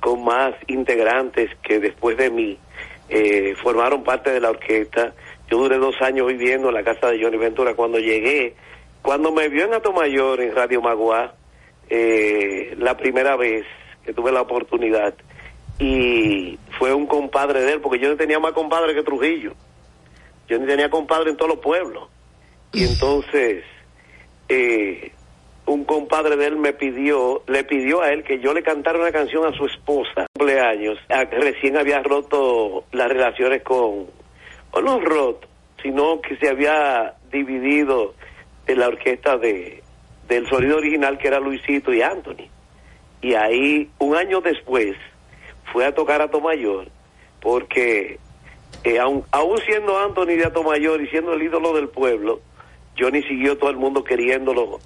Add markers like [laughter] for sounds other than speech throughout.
con más integrantes que después de mí eh, formaron parte de la orquesta. Yo duré dos años viviendo en la casa de Johnny Ventura. Cuando llegué, cuando me vio en Atomayor, en Radio Magua, eh, la primera vez que tuve la oportunidad, y fue un compadre de él, porque yo no tenía más compadre que Trujillo. Yo ni tenía compadre en todos los pueblos. Y entonces, eh, un compadre de él me pidió, le pidió a él que yo le cantara una canción a su esposa, cumpleaños. Recién había roto las relaciones con, o no roto, sino que se había dividido de la orquesta de, del sonido original que era Luisito y Anthony. Y ahí, un año después, fue a tocar a Tomayor, porque eh, aun, aún siendo Anthony de Atomayor y siendo el ídolo del pueblo, Johnny siguió todo el mundo queriéndolo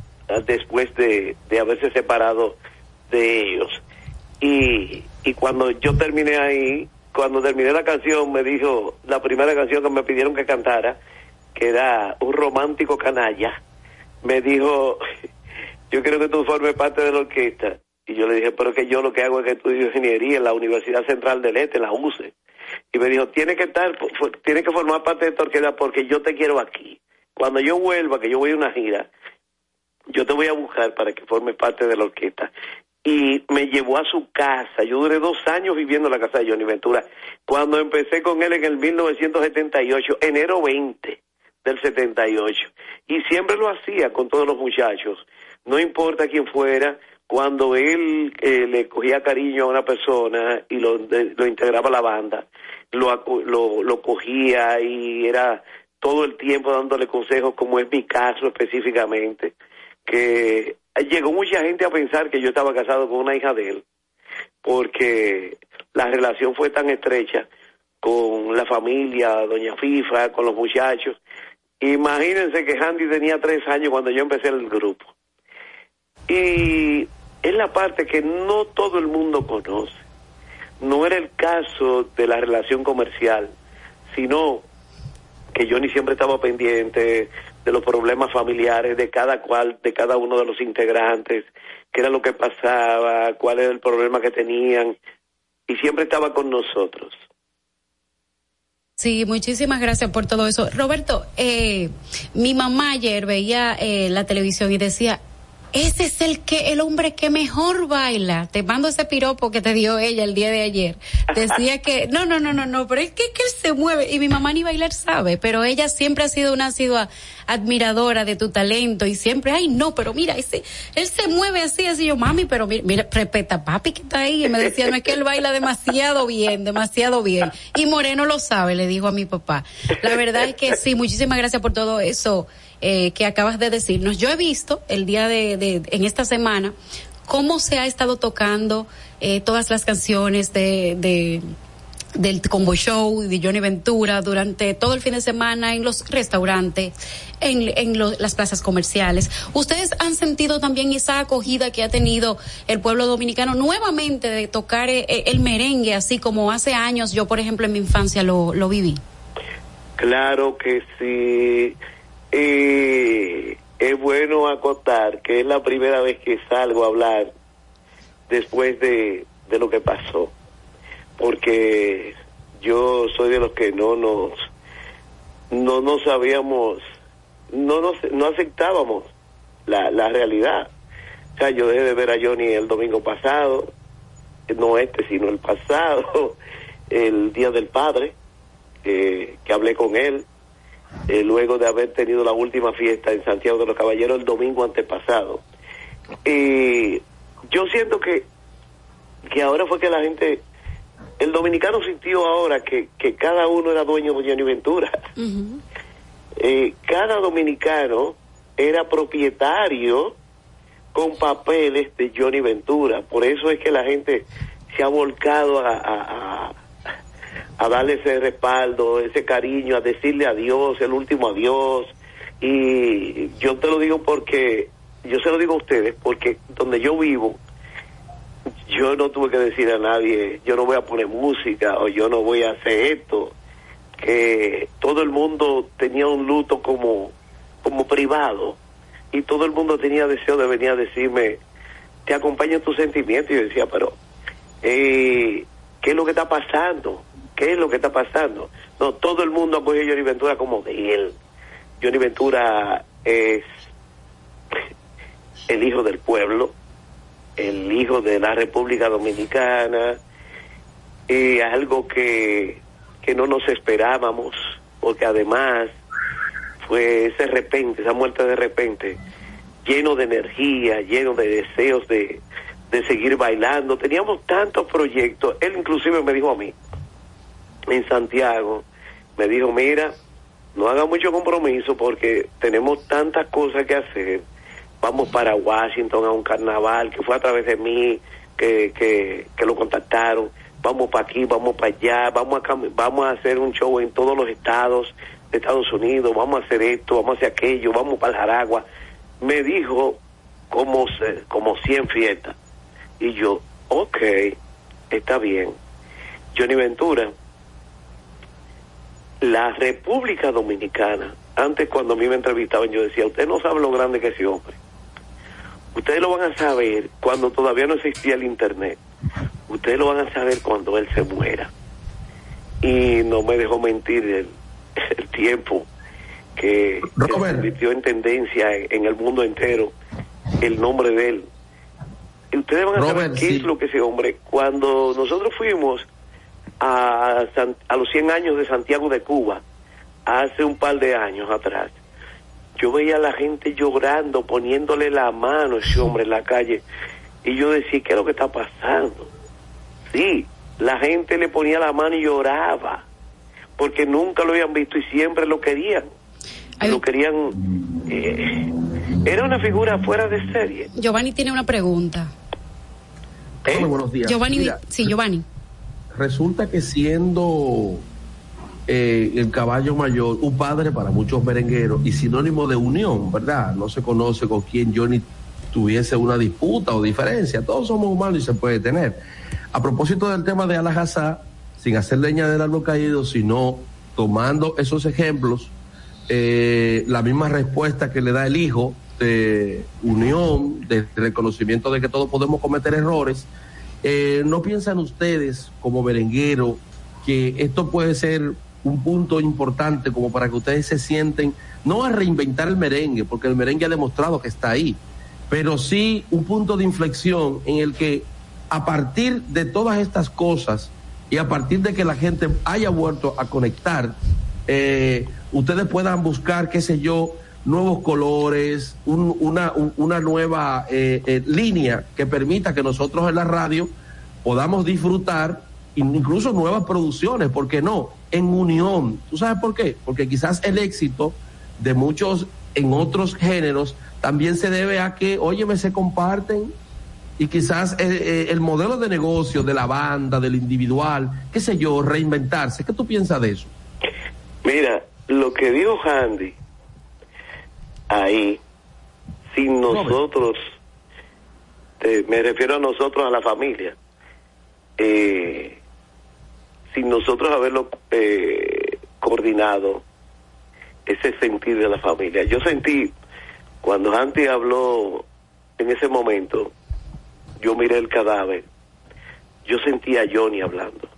después de, de haberse separado de ellos. Y, y cuando yo terminé ahí, cuando terminé la canción, me dijo, la primera canción que me pidieron que cantara, que era un romántico canalla, me dijo, [laughs] yo quiero que tú formes parte de la orquesta. Y yo le dije, pero que yo lo que hago es que estudio ingeniería en la Universidad Central del Este, la UCE. Y me dijo, tiene que estar, tiene que formar parte de esta orquesta porque yo te quiero aquí. Cuando yo vuelva, que yo voy a una gira, yo te voy a buscar para que formes parte de la orquesta. Y me llevó a su casa. Yo duré dos años viviendo en la casa de Johnny Ventura. Cuando empecé con él en el 1978, enero 20 del 78. Y siempre lo hacía con todos los muchachos. No importa quién fuera, cuando él eh, le cogía cariño a una persona y lo, lo integraba a la banda, lo, lo, lo cogía y era todo el tiempo dándole consejos, como es mi caso específicamente que llegó mucha gente a pensar que yo estaba casado con una hija de él, porque la relación fue tan estrecha con la familia, doña Fifa, con los muchachos. Imagínense que Handy tenía tres años cuando yo empecé el grupo. Y es la parte que no todo el mundo conoce. No era el caso de la relación comercial, sino que yo ni siempre estaba pendiente de los problemas familiares de cada cual, de cada uno de los integrantes, qué era lo que pasaba, cuál era el problema que tenían, y siempre estaba con nosotros. Sí, muchísimas gracias por todo eso. Roberto, eh, mi mamá ayer veía eh, la televisión y decía, ese es el que el hombre que mejor baila. Te mando ese piropo que te dio ella el día de ayer. Decía que no, no, no, no, no, pero es que, él se mueve y mi mamá ni bailar sabe, pero ella siempre ha sido una asidua admiradora de tu talento y siempre, ay, no, pero mira, ese él se mueve así, así yo, mami, pero mira, mira respeta papi que está ahí y me decía, no es que él baila demasiado bien, demasiado bien. Y Moreno lo sabe, le dijo a mi papá. La verdad es que sí, muchísimas gracias por todo eso eh, que acabas de decirnos. Yo he visto el día de, en esta semana cómo se ha estado tocando eh, todas las canciones de, de del Combo Show de Johnny Ventura durante todo el fin de semana en los restaurantes, en, en las plazas comerciales. ¿Ustedes han sentido también esa acogida que ha tenido el pueblo dominicano nuevamente de tocar eh, el merengue, así como hace años yo, por ejemplo, en mi infancia lo, lo viví? Claro que sí. Eh, es bueno acotar que es la primera vez que salgo a hablar después de, de lo que pasó, porque yo soy de los que no nos no nos sabíamos, no nos no aceptábamos la, la realidad. O sea, yo dejé de ver a Johnny el domingo pasado, no este, sino el pasado, [laughs] el Día del Padre, eh, que hablé con él, eh, luego de haber tenido la última fiesta en Santiago de los Caballeros el domingo antepasado. Y yo siento que, que ahora fue que la gente, el dominicano sintió ahora que, que cada uno era dueño de Johnny Ventura. Uh -huh. eh, cada dominicano era propietario con papeles de Johnny Ventura. Por eso es que la gente se ha volcado a, a, a a darle ese respaldo, ese cariño, a decirle adiós, el último adiós. Y yo te lo digo porque, yo se lo digo a ustedes, porque donde yo vivo, yo no tuve que decir a nadie, yo no voy a poner música o yo no voy a hacer esto, que todo el mundo tenía un luto como, como privado y todo el mundo tenía deseo de venir a decirme, te acompaño en tus sentimientos. Y yo decía, pero Eh, ¿Qué es lo que está pasando? ¿Qué es lo que está pasando? No, todo el mundo apoya a Johnny Ventura como de él. Johnny Ventura es el hijo del pueblo, el hijo de la República Dominicana, y algo que, que no nos esperábamos, porque además fue ese repente, esa muerte de repente, lleno de energía, lleno de deseos de, de seguir bailando. Teníamos tantos proyectos. Él inclusive me dijo a mí, en Santiago, me dijo, mira, no haga mucho compromiso porque tenemos tantas cosas que hacer. Vamos para Washington a un carnaval que fue a través de mí que, que, que lo contactaron. Vamos para aquí, vamos para allá, vamos a, vamos a hacer un show en todos los estados de Estados Unidos, vamos a hacer esto, vamos a hacer aquello, vamos para el Jaragua. Me dijo como, como 100 fiestas. Y yo, ok, está bien. Johnny Ventura, la República Dominicana, antes cuando a mí me entrevistaban, yo decía, usted no sabe lo grande que es ese hombre. Ustedes lo van a saber cuando todavía no existía el Internet. Ustedes lo van a saber cuando él se muera. Y no me dejó mentir el, [laughs] el tiempo que, se convirtió en tendencia en, el mundo entero el nombre de él. Y ustedes van a saber qué es lo que ese hombre. Cuando nosotros fuimos a, a los 100 años de Santiago de Cuba, hace un par de años atrás, yo veía a la gente llorando, poniéndole la mano a ese hombre en la calle, y yo decía, ¿qué es lo que está pasando? Sí, la gente le ponía la mano y lloraba, porque nunca lo habían visto y siempre lo querían. Lo querían... Eh, era una figura fuera de serie. Giovanni tiene una pregunta. ¿Eh? buenos días. Giovanni, sí, Giovanni resulta que siendo eh, el caballo mayor un padre para muchos merengueros y sinónimo de unión, ¿verdad? No se conoce con quién Johnny tuviese una disputa o diferencia. Todos somos humanos y se puede tener. A propósito del tema de Alajazá, sin hacer leña del árbol caído, sino tomando esos ejemplos, eh, la misma respuesta que le da el hijo de unión, de reconocimiento de que todos podemos cometer errores, eh, ¿No piensan ustedes, como merenguero, que esto puede ser un punto importante como para que ustedes se sienten, no a reinventar el merengue, porque el merengue ha demostrado que está ahí, pero sí un punto de inflexión en el que a partir de todas estas cosas y a partir de que la gente haya vuelto a conectar, eh, ustedes puedan buscar, qué sé yo, nuevos colores, una, una nueva eh, eh, línea que permita que nosotros en la radio podamos disfrutar incluso nuevas producciones, ¿por qué no? En unión. ¿Tú sabes por qué? Porque quizás el éxito de muchos en otros géneros también se debe a que, óyeme, se comparten y quizás eh, el modelo de negocio de la banda, del individual, qué sé yo, reinventarse. ¿Qué tú piensas de eso? Mira, lo que dijo Handy ahí, sin nosotros, me refiero a nosotros, a la familia, eh, sin nosotros haberlo eh, coordinado, ese sentir de la familia. Yo sentí, cuando Anti habló en ese momento, yo miré el cadáver, yo sentí a Johnny hablando.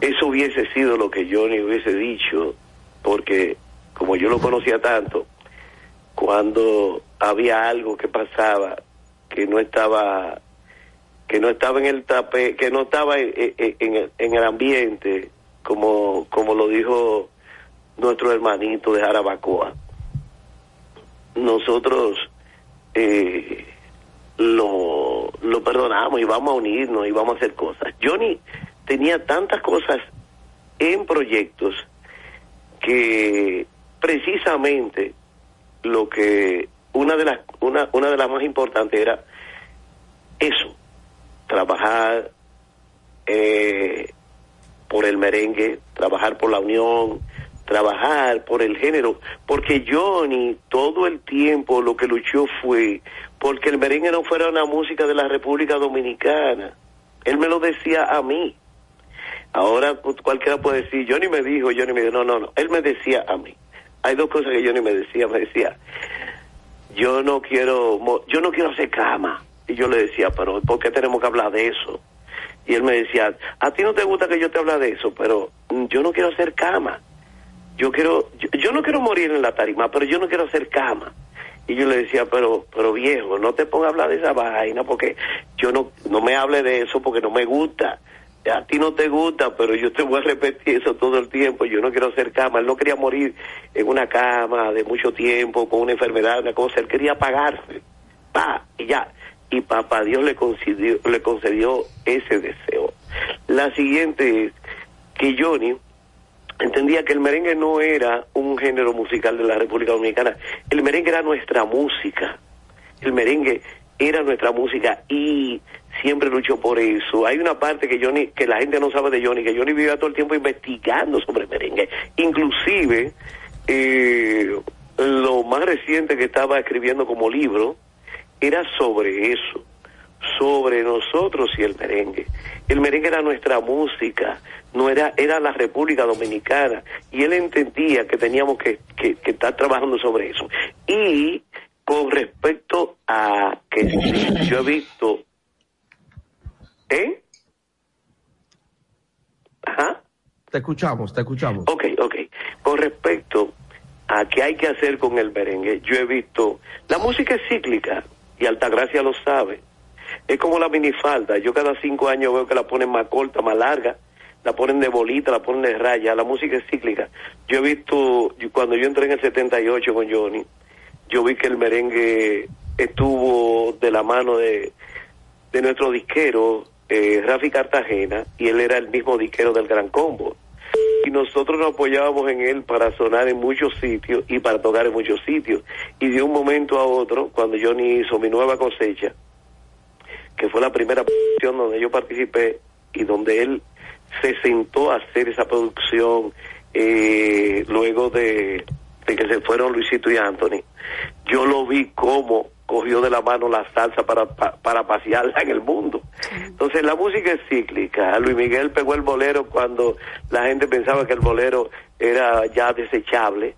Eso hubiese sido lo que Johnny hubiese dicho, porque como yo lo conocía tanto, cuando había algo que pasaba que no estaba que no estaba en el tape, que no estaba en, el ambiente, como, como lo dijo nuestro hermanito de Jarabacoa. Nosotros eh, lo, lo perdonamos y vamos a unirnos y vamos a hacer cosas. Johnny tenía tantas cosas en proyectos que precisamente lo que una de las una, una de las más importantes era eso trabajar eh, por el merengue trabajar por la unión trabajar por el género porque Johnny todo el tiempo lo que luchó fue porque el merengue no fuera una música de la República Dominicana él me lo decía a mí Ahora cualquiera puede decir, Johnny me dijo, Johnny me dijo, no, no, no, él me decía a mí. Hay dos cosas que Johnny me decía, me decía, yo no quiero, yo no quiero hacer cama, Y yo le decía, pero ¿por qué tenemos que hablar de eso? Y él me decía, a ti no te gusta que yo te hable de eso, pero yo no quiero hacer cama. Yo quiero, yo, no quiero morir en la tarima, pero yo no quiero hacer cama. Y yo le decía, pero, pero viejo, no te pongas a hablar de esa vaina porque yo no, no me hable de eso porque no me gusta a ti no te gusta, pero yo te voy a repetir eso todo el tiempo. Yo no quiero hacer cama. Él no quería morir en una cama de mucho tiempo, con una enfermedad, una cosa. Él quería pagarse. Pa, y ya. Y papá Dios le concedió, le concedió ese deseo. La siguiente es que Johnny entendía que el merengue no era un género musical de la República Dominicana. El merengue era nuestra música. El merengue era nuestra música y siempre luchó por eso. Hay una parte que Johnny, que la gente no sabe de Johnny, que Johnny vivía todo el tiempo investigando sobre merengue. Inclusive, eh, lo más reciente que estaba escribiendo como libro era sobre eso, sobre nosotros y el merengue. El merengue era nuestra música, no era, era la República Dominicana, y él entendía que teníamos que, que, que estar trabajando sobre eso. Y con respecto a que yo he visto ¿Eh? Ajá. Te escuchamos, te escuchamos. Ok, ok. Con respecto a qué hay que hacer con el merengue, yo he visto, la música es cíclica y Altagracia lo sabe. Es como la minifalda, yo cada cinco años veo que la ponen más corta, más larga, la ponen de bolita, la ponen de raya, la música es cíclica. Yo he visto, cuando yo entré en el 78 con Johnny, yo vi que el merengue estuvo de la mano de, de nuestro disquero, eh, Rafi Cartagena y él era el mismo diquero del Gran Combo. Y nosotros nos apoyábamos en él para sonar en muchos sitios y para tocar en muchos sitios. Y de un momento a otro, cuando Johnny hizo mi nueva cosecha, que fue la primera producción donde yo participé y donde él se sentó a hacer esa producción eh, luego de, de que se fueron Luisito y Anthony, yo lo vi como cogió de la mano la salsa para, para, pasearla en el mundo. Entonces la música es cíclica. Luis Miguel pegó el bolero cuando la gente pensaba que el bolero era ya desechable.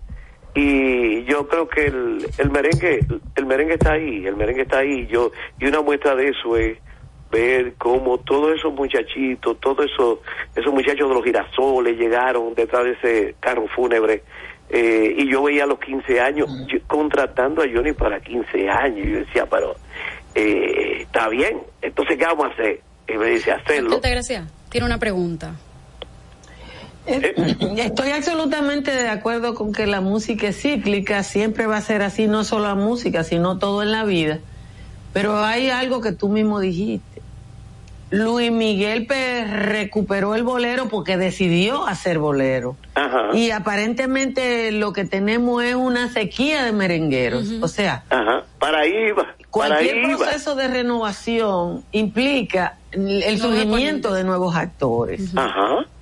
Y yo creo que el, el merengue, el merengue está ahí, el merengue está ahí. Yo, y una muestra de eso es ver cómo todos esos muchachitos, todos esos, esos muchachos de los girasoles llegaron detrás de ese carro fúnebre eh, y yo veía a los 15 años contratando a Johnny para 15 años. Y yo decía, pero eh, está bien, entonces ¿qué vamos a hacer? Y me dice, hacerlo. Gracias. Tiene una pregunta. Eh, estoy absolutamente de acuerdo con que la música es cíclica, siempre va a ser así, no solo la música, sino todo en la vida. Pero hay algo que tú mismo dijiste. Luis Miguel recuperó el bolero porque decidió hacer bolero. Y aparentemente lo que tenemos es una sequía de merengueros. O sea, para ahí va. Cualquier proceso de renovación implica el surgimiento de nuevos actores.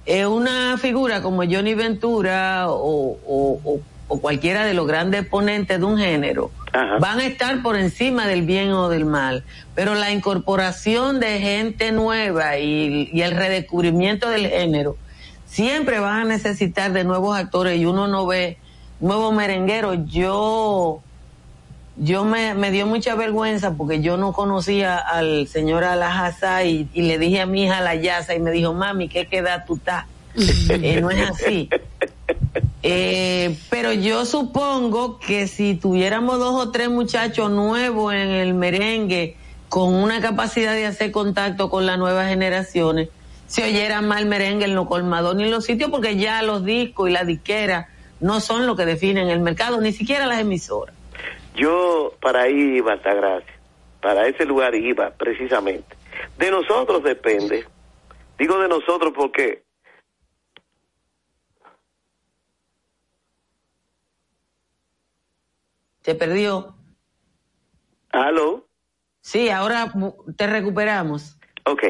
Es una figura como Johnny Ventura o, o cualquiera de los grandes ponentes de un género van a estar por encima del bien o del mal, pero la incorporación de gente nueva y, el redescubrimiento del género siempre van a necesitar de nuevos actores y uno no ve nuevos merengueros. Yo, yo me, me dio mucha vergüenza porque yo no conocía al señor Alajazá y, y le dije a mi hija la Yaza y me dijo, mami, ¿qué queda tú estás? [laughs] Eh, no es así. Eh, pero yo supongo que si tuviéramos dos o tres muchachos nuevos en el merengue con una capacidad de hacer contacto con las nuevas generaciones, se oyera el merengue en los colmados ni en los sitios porque ya los discos y la disquera no son lo que definen el mercado, ni siquiera las emisoras. Yo para ahí iba, gracias. Para ese lugar iba, precisamente. De nosotros depende. Digo de nosotros porque Se perdió. ¿Aló? Sí, ahora te recuperamos. Ok.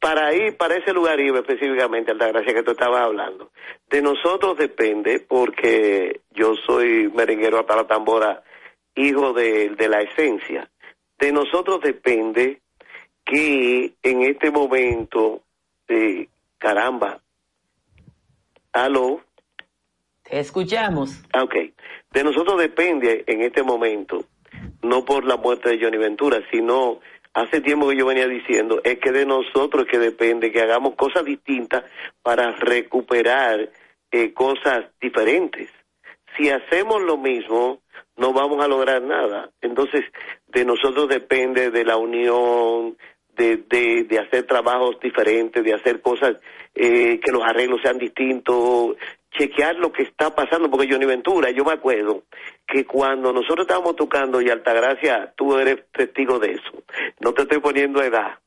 Para ir, para ese lugar iba específicamente, Altagracia, que tú estabas hablando. De nosotros depende, porque yo soy merenguero hasta la tambora, hijo de, de la esencia. De nosotros depende que en este momento, eh, caramba, aló. Te escuchamos. Ah, ok. De nosotros depende en este momento, no por la muerte de Johnny Ventura, sino hace tiempo que yo venía diciendo, es que de nosotros que depende que hagamos cosas distintas para recuperar eh, cosas diferentes. Si hacemos lo mismo, no vamos a lograr nada. Entonces, de nosotros depende de la unión, de, de, de hacer trabajos diferentes, de hacer cosas eh, que los arreglos sean distintos, chequear lo que está pasando, porque Johnny Ventura, yo me acuerdo que cuando nosotros estábamos tocando y Altagracia, tú eres testigo de eso, no te estoy poniendo edad,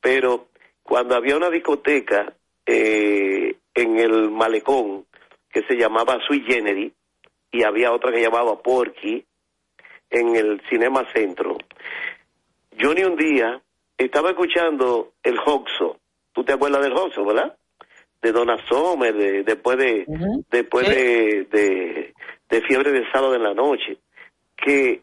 pero cuando había una discoteca eh, en el malecón que se llamaba Sui Generis y había otra que llamaba Porky en el Cinema Centro, Johnny un día estaba escuchando el Hoxo, tú te acuerdas del Hoxo, ¿verdad? De Donna Sommer, de, después de después de, de, fiebre de sábado en la noche, que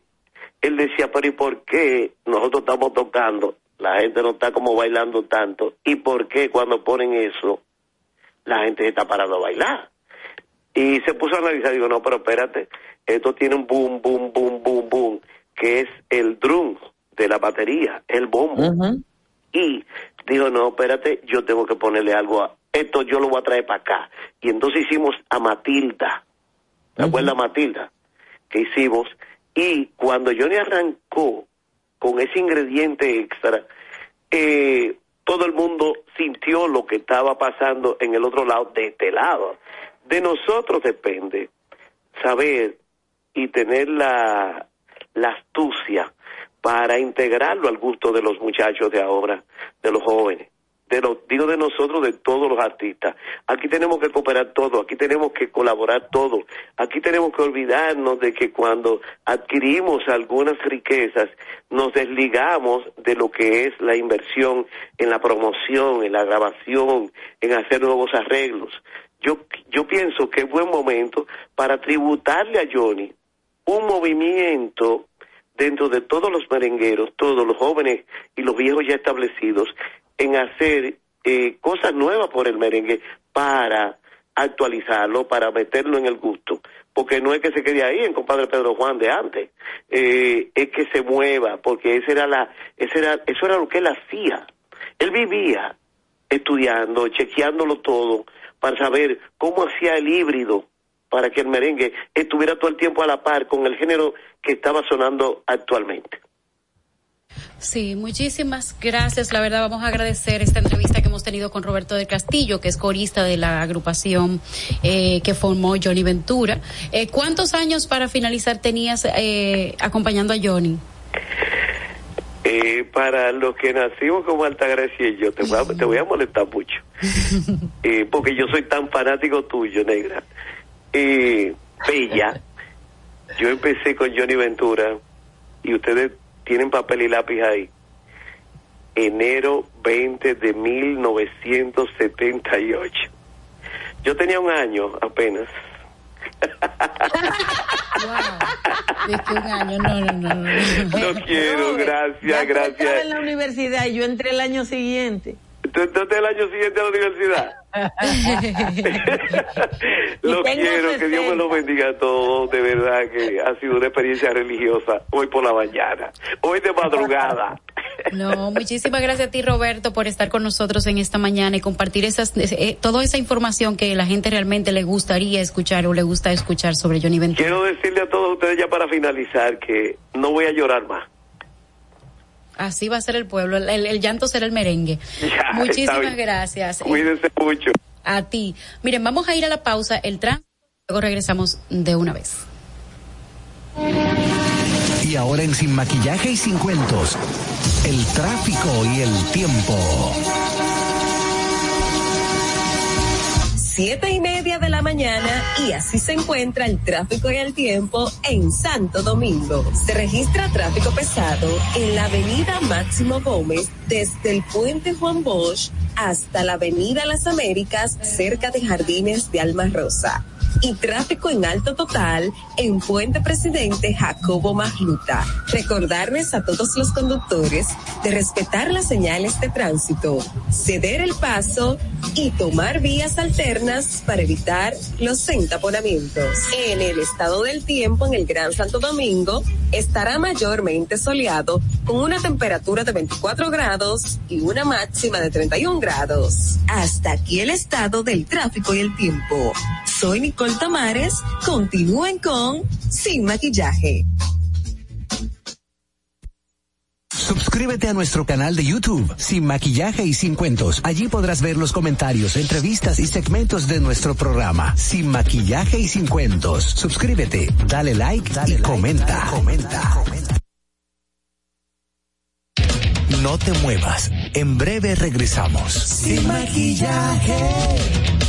él decía, pero ¿y por qué nosotros estamos tocando? La gente no está como bailando tanto. ¿Y por qué cuando ponen eso, la gente está parando a bailar? Y se puso a analizar, digo, no, pero espérate, esto tiene un boom, boom, boom, boom, boom, que es el drum de la batería, el bombo. Y dijo, no, espérate, yo tengo que ponerle algo a, esto yo lo voy a traer para acá. Y entonces hicimos a Matilda, ¿te acuerdas Matilda? Que hicimos, y cuando Johnny arrancó con ese ingrediente extra, eh, todo el mundo sintió lo que estaba pasando en el otro lado, de este lado. De nosotros depende saber y tener la, la astucia para integrarlo al gusto de los muchachos de ahora, de los jóvenes de los, digo de nosotros, de todos los artistas. Aquí tenemos que cooperar todo, aquí tenemos que colaborar todo, aquí tenemos que olvidarnos de que cuando adquirimos algunas riquezas nos desligamos de lo que es la inversión en la promoción, en la grabación, en hacer nuevos arreglos. Yo, yo pienso que es buen momento para tributarle a Johnny un movimiento dentro de todos los merengueros, todos los jóvenes y los viejos ya establecidos, en hacer eh, cosas nuevas por el merengue para actualizarlo, para meterlo en el gusto, porque no es que se quede ahí en compadre Pedro Juan de antes, eh, es que se mueva, porque ese era la, ese era, eso era lo que él hacía. Él vivía estudiando, chequeándolo todo, para saber cómo hacía el híbrido para que el merengue estuviera todo el tiempo a la par con el género que estaba sonando actualmente. Sí, muchísimas gracias. La verdad, vamos a agradecer esta entrevista que hemos tenido con Roberto del Castillo, que es corista de la agrupación eh, que formó Johnny Ventura. Eh, ¿Cuántos años para finalizar tenías eh, acompañando a Johnny? para los que nacimos como Altagracia y yo, te voy a, te voy a molestar mucho, [laughs] porque yo soy tan fanático tuyo, negra. bella, yo empecé con Johnny Ventura y ustedes tienen papel y lápiz ahí. Enero 20 de 1978. Yo tenía un año apenas. un año, no, no, no. No, quiero, gracias, gracias. Estaba en la universidad y yo entré el año siguiente. ¿Tú entraste el año siguiente a la universidad? [laughs] lo quiero, que Dios me lo bendiga a todos, de verdad que ha sido una experiencia religiosa hoy por la mañana, hoy de madrugada. [laughs] No, muchísimas gracias a ti Roberto por estar con nosotros en esta mañana y compartir esas, eh, toda esa información que la gente realmente le gustaría escuchar o le gusta escuchar sobre Johnny Ventura. Quiero decirle a todos ustedes ya para finalizar que no voy a llorar más. Así va a ser el pueblo, el, llanto será el merengue. Muchísimas gracias. Cuídense mucho. A ti. Miren, vamos a ir a la pausa, el tránsito, luego regresamos de una vez. Y ahora en Sin Maquillaje y Sin Cuentos, el tráfico y el tiempo. Siete y media de la mañana y así se encuentra el tráfico y el tiempo en Santo Domingo. Se registra tráfico pesado en la avenida Máximo Gómez desde el puente Juan Bosch hasta la avenida Las Américas cerca de Jardines de Alma Rosa y tráfico en alto total en Puente Presidente Jacobo Magluta. Recordarles a todos los conductores de respetar las señales de tránsito, ceder el paso y tomar vías alternas para evitar los entaponamientos. En el estado del tiempo en el Gran Santo Domingo estará mayormente soleado con una temperatura de 24 grados y una máxima de 31 grados. Hasta aquí el estado del tráfico y el tiempo. Soy Nicole Tamares. Continúen con Sin Maquillaje. Suscríbete a nuestro canal de YouTube, Sin Maquillaje y Sin Cuentos. Allí podrás ver los comentarios, entrevistas y segmentos de nuestro programa, Sin Maquillaje y Sin Cuentos. Suscríbete, dale like, dale y comenta. comenta. comenta. No te muevas. En breve regresamos. Sin maquillaje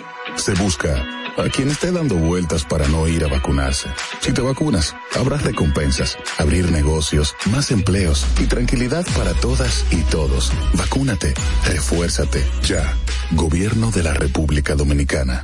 Se busca a quien esté dando vueltas para no ir a vacunarse. Si te vacunas, habrá recompensas, abrir negocios, más empleos y tranquilidad para todas y todos. Vacúnate, refuérzate, ya. Gobierno de la República Dominicana.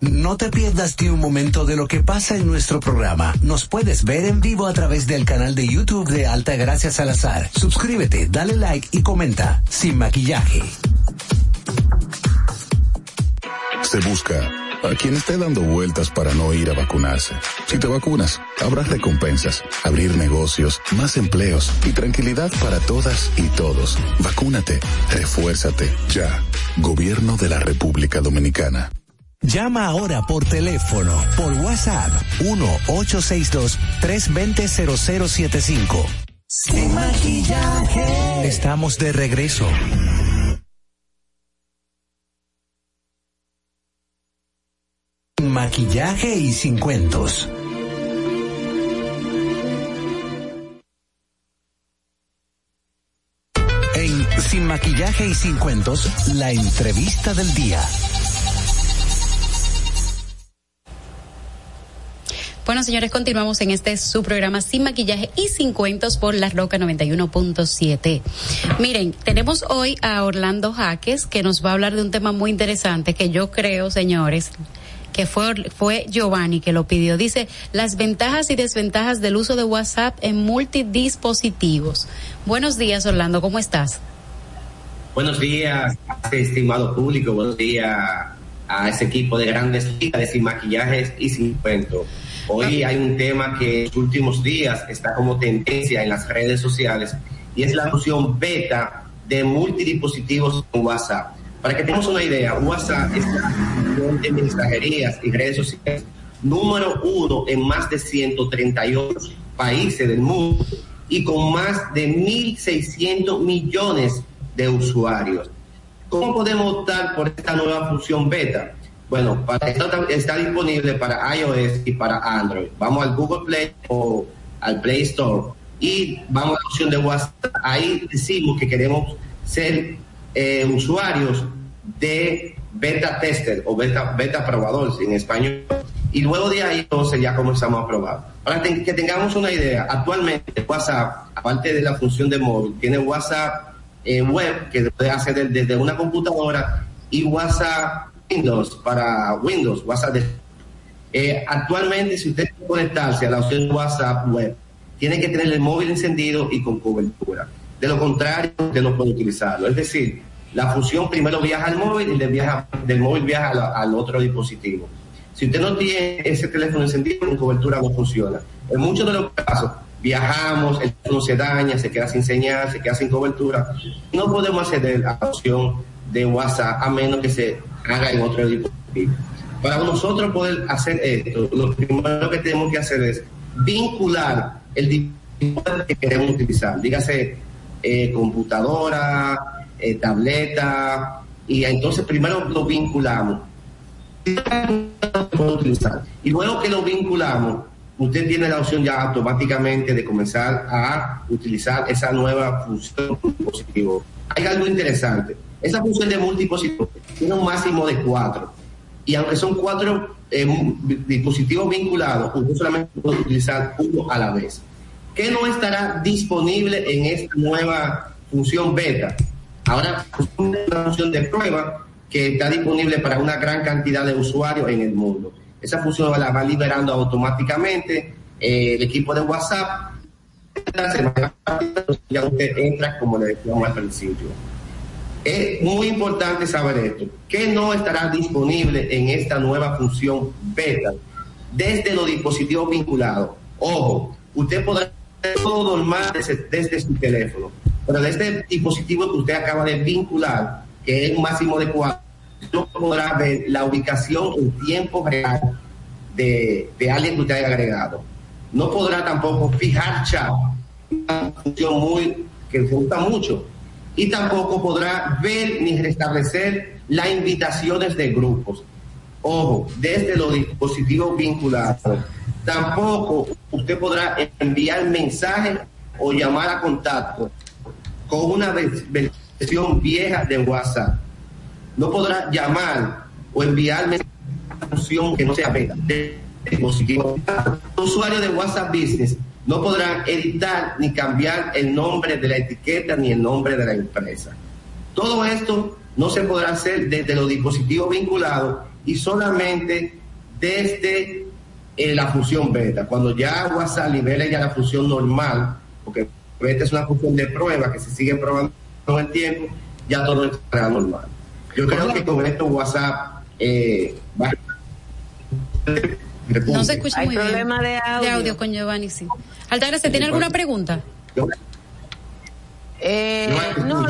No te pierdas ni un momento de lo que pasa en nuestro programa. Nos puedes ver en vivo a través del canal de YouTube de Alta Gracias Salazar. Suscríbete, dale like y comenta. Sin maquillaje. Se busca a quien esté dando vueltas para no ir a vacunarse. Si te vacunas, habrá recompensas, abrir negocios, más empleos y tranquilidad para todas y todos. Vacúnate, refuérzate, ya. Gobierno de la República Dominicana. Llama ahora por teléfono, por WhatsApp, 1-862-320-0075. Sin maquillaje. Estamos de regreso. Maquillaje y sin cuentos. En Sin maquillaje y sin cuentos, la entrevista del día. Bueno, señores, continuamos en este su programa Sin Maquillaje y Sin Cuentos por La Roca 91.7. Miren, tenemos hoy a Orlando Jaques que nos va a hablar de un tema muy interesante que yo creo, señores, que fue, fue Giovanni que lo pidió. Dice, las ventajas y desventajas del uso de WhatsApp en multidispositivos. Buenos días, Orlando, ¿cómo estás? Buenos días, estimado público, buenos días a ese equipo de grandes de Sin Maquillajes y Sin Cuentos. Hoy hay un tema que en los últimos días está como tendencia en las redes sociales y es la función beta de multidispositivos en WhatsApp. Para que tengamos una idea, WhatsApp es la de mensajerías y redes sociales número uno en más de 138 países del mundo y con más de 1.600 millones de usuarios. ¿Cómo podemos optar por esta nueva función beta? Bueno, para está disponible para iOS y para Android. Vamos al Google Play o al Play Store y vamos a la opción de WhatsApp. Ahí decimos que queremos ser eh, usuarios de beta tester o beta, beta probador en español. Y luego de ahí entonces ya comenzamos a probar. Para que tengamos una idea, actualmente WhatsApp, aparte de la función de móvil, tiene WhatsApp eh, web que puede hacer desde una computadora y WhatsApp Windows para Windows, WhatsApp eh, actualmente, si usted quiere conectarse a la opción WhatsApp web, tiene que tener el móvil encendido y con cobertura. De lo contrario, usted no puede utilizarlo. Es decir, la función primero viaja al móvil y del, móvil viaja al, otro dispositivo. Si usted no tiene ese teléfono encendido, con cobertura no funciona. En muchos de los casos, viajamos, el teléfono se daña, se queda sin señal, se queda sin cobertura. No podemos acceder a la opción de WhatsApp a menos que se haga en otro dispositivo. Para nosotros poder hacer esto, lo primero que tenemos que hacer es vincular el dispositivo que queremos utilizar. Dígase eh, computadora, eh, tableta, y entonces primero lo vinculamos. Y luego que lo vinculamos, usted tiene la opción ya automáticamente de comenzar a utilizar esa nueva función dispositivo. Hay algo interesante. Esa función de multipositivo tiene un máximo de cuatro. Y aunque son cuatro eh, dispositivos vinculados, usted solamente puede utilizar uno a la vez. ¿Qué no estará disponible en esta nueva función beta? Ahora una función de prueba que está disponible para una gran cantidad de usuarios en el mundo. Esa función la va liberando automáticamente eh, el equipo de WhatsApp. Ya usted entra como le decíamos al principio. Es muy importante saber esto. ¿Qué no estará disponible en esta nueva función beta? Desde los dispositivos vinculados. Ojo, usted podrá todo normal desde, desde su teléfono pero de este dispositivo que usted acaba de vincular, que es un máximo de cuatro, no podrá ver la ubicación en tiempo real de, alguien que usted haya agregado. No podrá tampoco fijar chat, una función muy que se gusta mucho. Y tampoco podrá ver ni restablecer las invitaciones de grupos. Ojo, desde los dispositivos vinculados. Tampoco usted podrá enviar mensajes o llamar a contacto con una versión vieja de WhatsApp. No podrá llamar o enviarme una función que no sea beta dispositivo. Los usuarios de WhatsApp Business no podrán editar ni cambiar el nombre de la etiqueta ni el nombre de la empresa. Todo esto no se podrá hacer desde los dispositivos vinculados y solamente desde eh, la función beta. Cuando ya WhatsApp libere ya la función normal, porque esta es una función de prueba que se sigue probando todo el tiempo, ya todo estará normal. Yo creo que con esto WhatsApp eh, va no se escucha Hay muy problema bien. De, audio. con Giovanni, sí. Altagracia, ¿tiene alguna pregunta? Eh, no,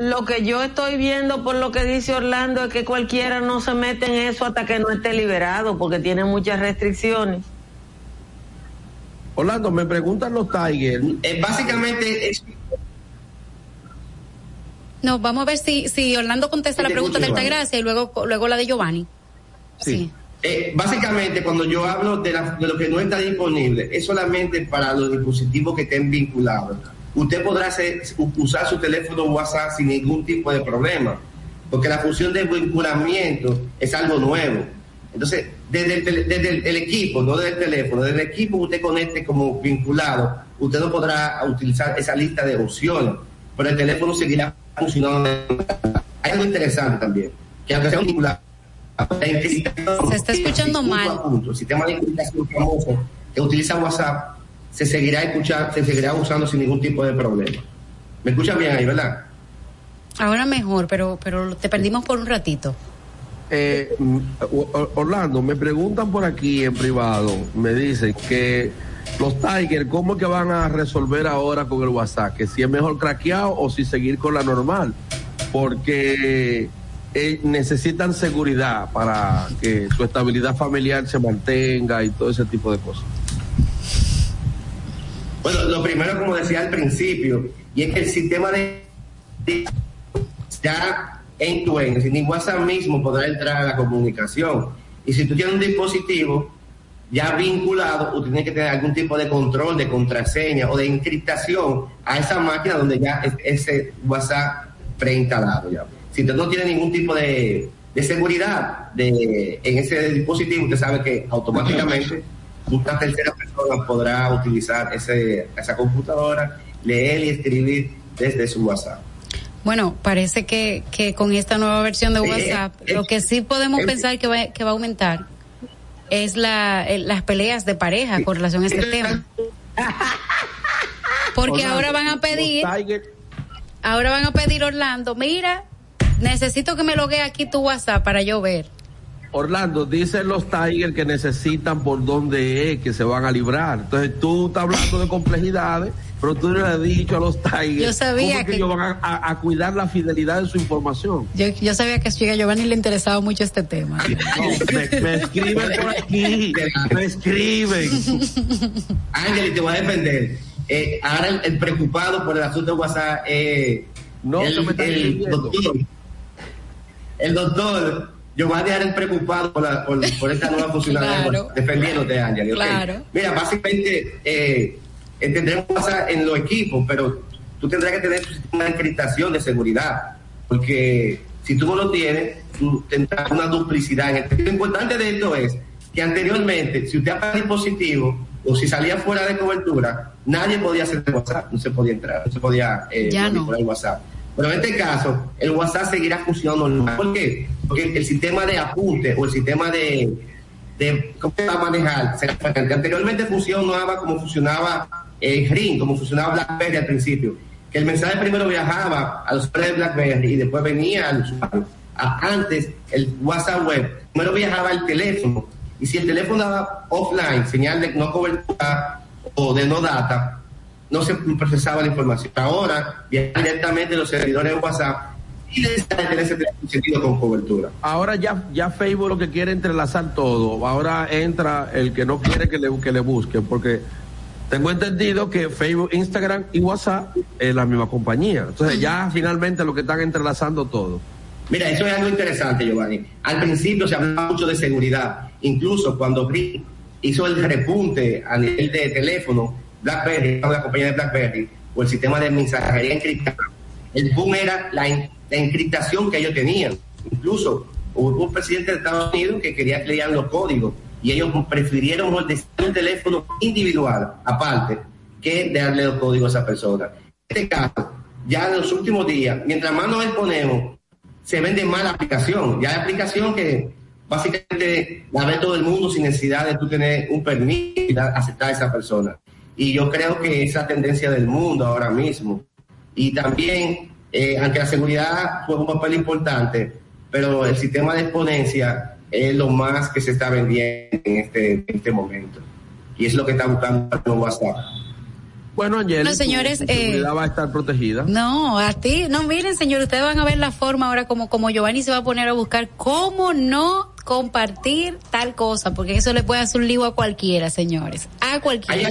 lo que yo estoy viendo por lo que dice Orlando es que cualquiera no se mete en eso hasta que no esté liberado, porque tiene muchas restricciones. Orlando, me preguntan los Tigers. Eh, básicamente es... No, vamos a ver si, si Orlando contesta la pregunta de Altagracia y luego, luego la de Giovanni. Sí. Eh, básicamente, cuando yo hablo de, de, lo que no está disponible, es solamente para los dispositivos que estén vinculados. Usted podrá usar su teléfono WhatsApp sin ningún tipo de problema, porque la función de vinculamiento es algo nuevo. Entonces, desde el, equipo, no desde el teléfono, desde el equipo usted conecte como vinculado, usted no podrá utilizar esa lista de opciones, pero el teléfono seguirá funcionando. Hay algo interesante también, que aunque sea un vinculado, se está escuchando mal. el sistema de famoso que utiliza WhatsApp se seguirá escuchando, se seguirá usando sin ningún tipo de problema. ¿Me escuchan bien ahí, verdad? Ahora mejor, pero, pero te perdimos por un ratito. Eh, Orlando, me preguntan por aquí en privado, me dicen que los Tigers, ¿cómo es que van a resolver ahora con el WhatsApp? Que si es mejor craqueado o si seguir con la normal. Porque eh, necesitan seguridad para que su estabilidad familiar se mantenga y todo ese tipo de cosas. Bueno, lo primero, como decía al principio, y es que el sistema de ya en tu end, ni WhatsApp mismo podrá entrar a la comunicación. Y si tú tienes un dispositivo ya vinculado, tú tienes que tener algún tipo de control, de contraseña o de encriptación a esa máquina donde ya es ese WhatsApp preinstalado ya. Si tú no tienes ningún tipo de, de seguridad de, en ese dispositivo, usted sabe que automáticamente una tercera persona podrá utilizar ese, esa computadora, leer y escribir desde su WhatsApp. Bueno, parece que, que con esta nueva versión de WhatsApp, lo que sí podemos pensar que va, que va a aumentar es la, las peleas de pareja con relación a este tema. [laughs] Porque ahora van a pedir, ahora van a pedir Orlando, mira, necesito que me logue aquí tu WhatsApp para yo ver. Orlando, dicen los Tigers que necesitan por dónde es que se van a librar. Entonces tú estás hablando de complejidades, pero tú no le has dicho a los Tigers yo sabía que, ellos van a, cuidar la fidelidad de su información. Yo, yo sabía que a Giovanni le interesaba mucho este tema. me, escriben por aquí, me escriben. [laughs] Ángel, te voy a defender. Eh, ahora el, preocupado por el asunto de WhatsApp eh, no, el, el doctor, el doctor yo voy a dejar el preocupado por, por, esta nueva funcionalidad, defendiéndote, Ángel. Claro. Mira, básicamente eh, tendremos pasar en los equipos, pero tú tendrás que tener de encriptación de seguridad, porque si tú no lo tienes, tú tendrás una duplicidad. En el, lo importante de esto es que anteriormente, si usted apaga el dispositivo o si salía fuera de cobertura, nadie podía hacer WhatsApp, no se podía entrar, no se podía eh, manipular el WhatsApp. Pero en este caso, el WhatsApp seguirá funcionando. ¿Por qué? Porque el sistema de apunte o el sistema de, ¿cómo se va a manejar? Anteriormente funcionaba como funcionaba el Ring, como funcionaba BlackBerry al principio. Que el mensaje primero viajaba a los usuarios de BlackBerry y después venía al usuario. Antes, el WhatsApp web, primero viajaba al teléfono. Y si el teléfono daba offline, señal de no cobertura o de no data, no se procesaba la información. Ahora viaja directamente los servidores de WhatsApp y tener ese sentido con cobertura. Ahora ya, ya Facebook lo que quiere entrelazar todo. Ahora entra el que no quiere que le, que le busquen, porque tengo entendido que Facebook, Instagram y WhatsApp es la misma compañía. Entonces ya finalmente lo que están entrelazando todo. Mira, eso es algo interesante, Giovanni. Al principio se hablaba mucho de seguridad. Incluso cuando hizo el repunte a nivel de teléfono, BlackBerry, la compañía de BlackBerry, o el sistema de mensajería encriptada, el boom era la, encriptación que ellos tenían. Incluso hubo un presidente de Estados Unidos que quería que los códigos y ellos prefirieron un teléfono individual, aparte, que darle los códigos a esa persona. En este caso, ya en los últimos días, mientras más nos exponemos, se vende más la aplicación. Ya hay aplicación que básicamente la ve todo el mundo sin necesidad de tú tener un permiso y aceptar a esa persona. Y yo creo que esa tendencia del mundo ahora mismo. Y también, eh, aunque la seguridad juega un papel importante, pero el sistema de exponencia es lo más que se está vendiendo en este, este momento. Y es lo que está buscando WhatsApp. Bueno, Angel, no, señores, eh, va a estar protegida. No, a ti, no, miren, señor, ustedes van a ver la forma ahora como, como Giovanni se va a poner a buscar cómo no compartir tal cosa, porque eso le puede hacer un lío a cualquiera, señores. A cualquiera.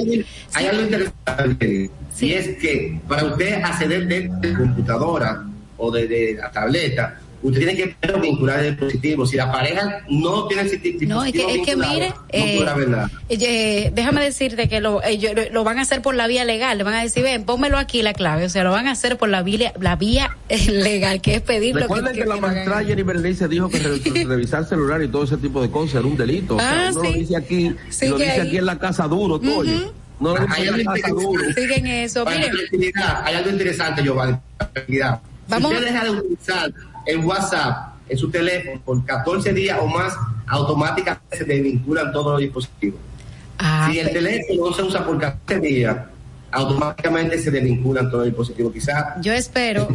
Hay algo, interesante, si es que para usted acceder de computadora o de la tableta, usted tiene que vincular el dispositivo. Si la pareja no tiene el dispositivo No, es que, es que mire, eh, eh, déjame decirte que lo, eh, lo van a hacer por la vía legal. Le van a decir, ven, pónmelo aquí la clave. O sea, lo van a hacer por la vía, la vía legal, que es pedir Recuerden que, que, la maestra Jenny Bernice dijo que [laughs] revisar celular y todo ese tipo de cosas era un delito. Ah, o sea, lo dice aquí, lo dice aquí en la casa duro, todo. No lo hay, algo Siguen eso. hay algo interesante, Giovanni. Vamos. Si usted deja de utilizar el WhatsApp en su teléfono por 14 días o más, automáticamente se desvinculan todos los dispositivos. Ah, si el teléfono no se usa por 14 días, automáticamente se desvinculan todos los dispositivos. Quizás. Yo espero,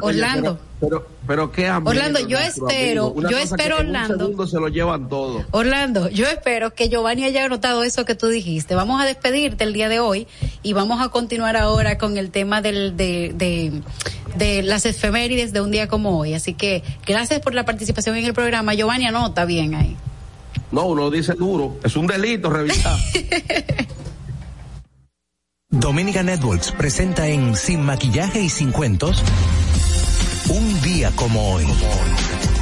Orlando. Pero, pero qué Orlando, yo espero, yo espero, Orlando. se lo llevan todo. Orlando, yo espero que Giovanni haya notado eso que tú dijiste. Vamos a despedirte el día de hoy y vamos a continuar ahora con el tema del, de, de, de las efemérides de un día como hoy. Así que gracias por la participación en el programa. Giovanni, anota bien ahí. No, uno dice duro. Es un delito revisar. [laughs] Dominica Networks presenta en Sin Maquillaje y Sin Cuentos un día como hoy. como hoy,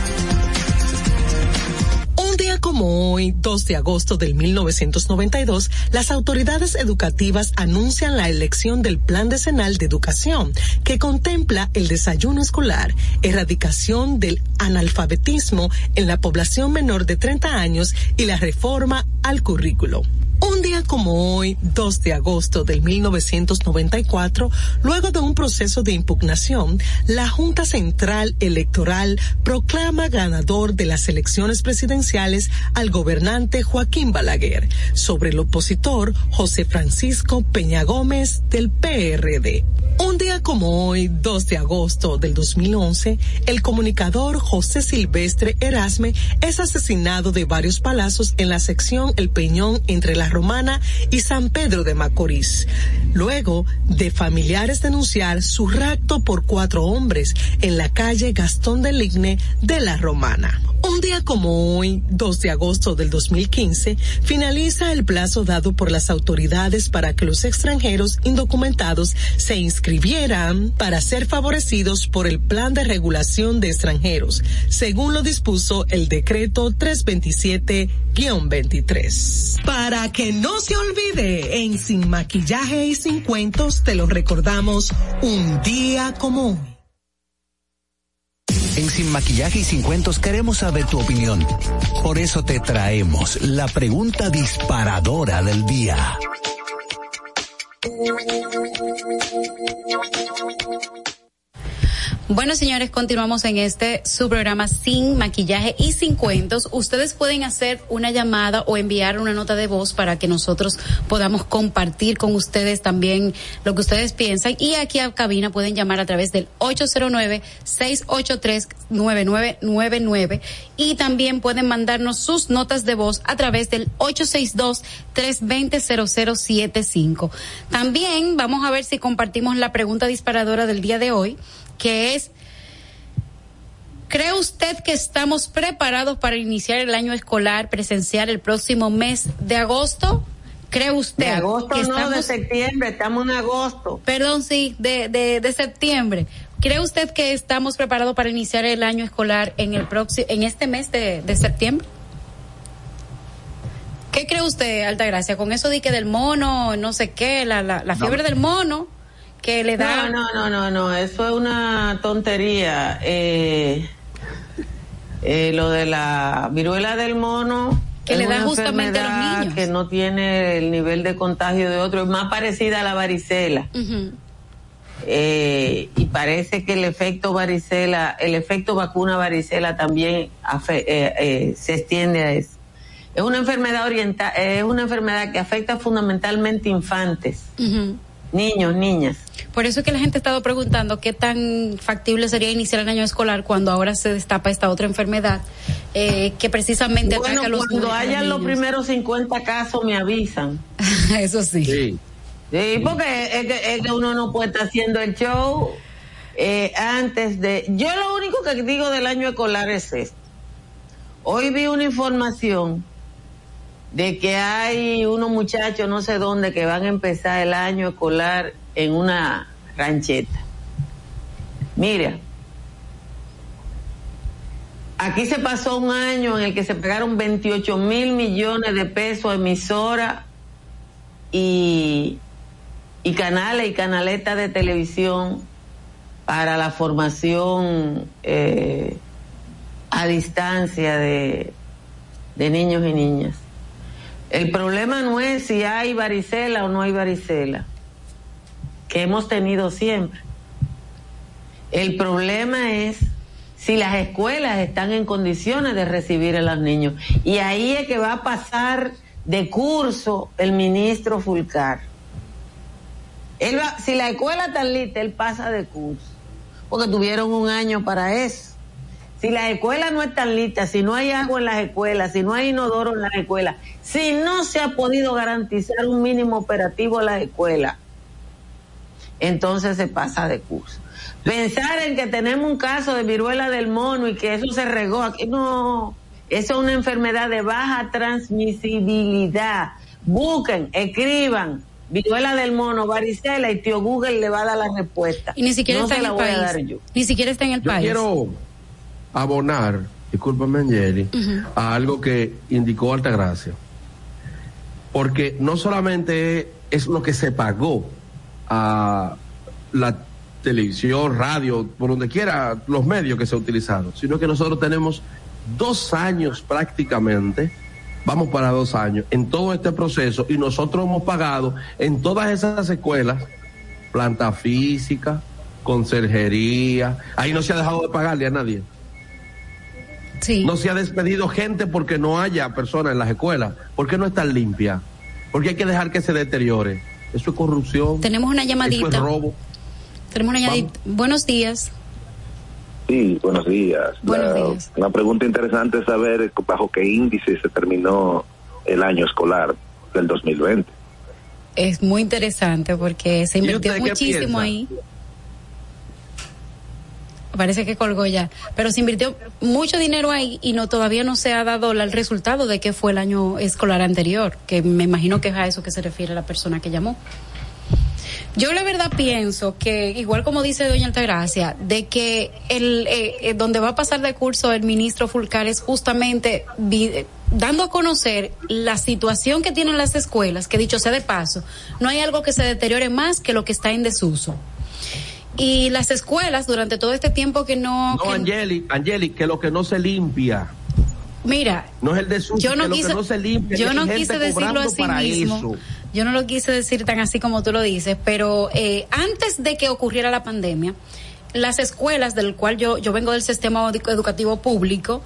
2 de agosto del 1992, las autoridades educativas anuncian la elección del Plan Decenal de Educación, que contempla el desayuno escolar, erradicación del analfabetismo en la población menor de 30 años y la reforma al currículo. Un día como hoy, 2 de agosto del 1994, luego de un proceso de impugnación, la Junta Central Electoral proclama ganador de las elecciones presidenciales al gobernante Joaquín Balaguer sobre el opositor José Francisco Peña Gómez del PRD. Un día como hoy, 2 de agosto del 2011, el comunicador José Silvestre Erasme es asesinado de varios palazos en la sección El Peñón entre la Romana y San Pedro de Macorís, luego de familiares denunciar su rapto por cuatro hombres en la calle Gastón del Ligne de la Romana. Un día como hoy, 2 de agosto del 2015, finaliza el plazo dado por las autoridades para que los extranjeros indocumentados se inscribieran para ser favorecidos por el Plan de Regulación de Extranjeros, según lo dispuso el decreto 327-23. Para que no se olvide, en Sin Maquillaje y Sin Cuentos te lo recordamos un día como hoy. En Sin Maquillaje y Sin Cuentos queremos saber tu opinión. Por eso te traemos la pregunta disparadora del día. Bueno, señores, continuamos en este su programa sin maquillaje y sin cuentos. Ustedes pueden hacer una llamada o enviar una nota de voz para que nosotros podamos compartir con ustedes también lo que ustedes piensan. Y aquí a cabina pueden llamar a través del 809-683-9999 y también pueden mandarnos sus notas de voz a través del 862-320-0075. También vamos a ver si compartimos la pregunta disparadora del día de hoy que es, ¿cree usted que estamos preparados para iniciar el año escolar presencial el próximo mes de agosto? ¿Cree usted? De agosto que no, estamos, de septiembre, estamos en agosto. Perdón, sí, de, de, de septiembre. ¿Cree usted que estamos preparados para iniciar el año escolar en el próximo, en este mes de, de septiembre? ¿Qué cree usted, Altagracia? Con eso de que del mono, no sé qué, la, la, la fiebre del mono, que le da. No, no, no, no, no, eso es una tontería. Eh, eh, lo de la viruela del mono. Que es le da justamente a los niños. Que no tiene el nivel de contagio de otro, es más parecida a la varicela. Eh, y parece que el efecto varicela, el efecto vacuna varicela también afe- eh, eh, se extiende a eso. Es una enfermedad oriental, es una enfermedad que afecta fundamentalmente infantes, Ujú. Niños, niñas. Por eso es que la gente ha estado preguntando qué tan factible sería iniciar el año escolar cuando ahora se destapa esta otra enfermedad eh, que precisamente Bueno, ataca a los cuando los hayan los primeros 50 casos me avisan. [laughs] Eso sí. Sí. Sí, porque es que, es que uno no puede estar haciendo el show eh, antes de... Yo lo único que digo del año escolar es esto. Hoy vi una información de que hay unos muchachos no sé dónde que van a empezar el año escolar en una rancheta. Mira, aquí se pasó un año en el que se pagaron 28 mil millones de pesos a emisora y, canales y canaletas de televisión para la formación eh, a distancia de niños y niñas. El problema no es si hay varicela o no hay varicela, que hemos tenido siempre. El problema es si las escuelas están en condiciones de recibir a los niños. Y ahí es que va a pasar de curso el ministro Fulcar. Él va- si la escuela está lista, él pasa de curso, porque tuvieron un año para eso. Si las escuelas no están listas, si no hay agua en las escuelas, si no hay inodoro en las escuelas, si no se ha podido garantizar un mínimo operativo en las escuelas, entonces se pasa de curso. Pensar en que tenemos un caso de viruela del mono y que eso se regó aquí, no, eso es una enfermedad de baja transmisibilidad. Busquen, escriban, viruela del mono, varicela y tío Google le va a dar la respuesta. Y ni siquiera no está se en la el voy a país. dar yo. Ni siquiera está en el Yo país. quiero abonar discúlpame Angeli, a algo que indicó Altagracia. Porque no solamente es lo que se pagó a la televisión, radio, por donde quiera, los medios que se utilizaron, sino que nosotros tenemos dos años prácticamente, vamos para dos años, en todo este proceso y nosotros hemos pagado en todas esas escuelas, planta física, conserjería, ahí no se ha dejado de pagarle a nadie. No se ha despedido gente porque no haya personas en las escuelas, porque no están limpias, porque hay que dejar que se deteriore. Eso es corrupción. Tenemos una llamadita. Eso es robo. Tenemos una llamadita. Buenos días. Sí, buenos días. Buenos días. Una pregunta interesante es saber bajo qué índice se terminó el año escolar del 2020. Es muy interesante porque se invirtió muchísimo ahí parece que colgó ya, pero se invirtió mucho dinero ahí y no todavía no se ha dado el resultado de qué fue el año escolar anterior, que me imagino que es a eso que se refiere la persona que llamó. Yo la verdad pienso que, igual como dice doña Altagracia, de que el eh, eh, donde va a pasar de curso el ministro Fulcar es justamente dando a conocer la situación que tienen las escuelas, que dicho sea de paso, no hay algo que se deteriore más que lo que está en desuso. Y las escuelas, durante todo este tiempo que no... No, Angeli, Angeli, que lo que no se limpia. Mira, no es el de yo no quise, no se limpia, yo no quise decirlo así mismo. Yo no lo quise decir tan así como tú lo dices, pero eh, antes de que ocurriera la pandemia, las escuelas del cual yo yo vengo del sistema educativo público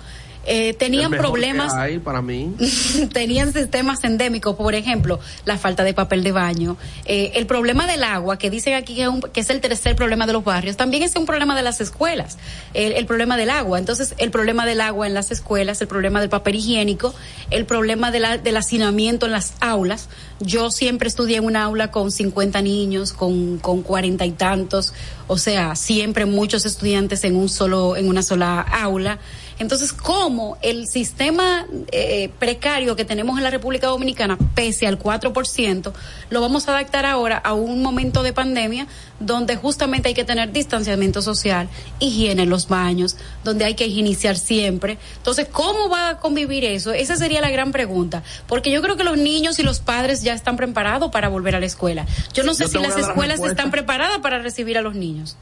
eh, tenían problemas. para mí. [laughs] tenían sistemas endémicos, por ejemplo, la falta de papel de baño, eh, el problema del agua, que dicen aquí que es, el tercer problema de los barrios, también es un problema de las escuelas, el, problema del agua. Entonces, el problema del agua en las escuelas, el problema del papel higiénico, el problema de la, del hacinamiento en las aulas. Yo siempre estudié en una aula con 50 niños, con, con 40 y tantos, o sea, siempre muchos estudiantes en un solo, en una sola aula. Entonces, ¿cómo el sistema eh, precario que tenemos en la República Dominicana, pese al 4%, lo vamos a adaptar ahora a un momento de pandemia donde justamente hay que tener distanciamiento social, higiene en los baños, donde hay que higienizar siempre? Entonces, ¿cómo va a convivir eso? Esa sería la gran pregunta. Porque yo creo que los niños y los padres ya están preparados para volver a la escuela. Yo no sé si las escuelas están preparadas para recibir a los niños.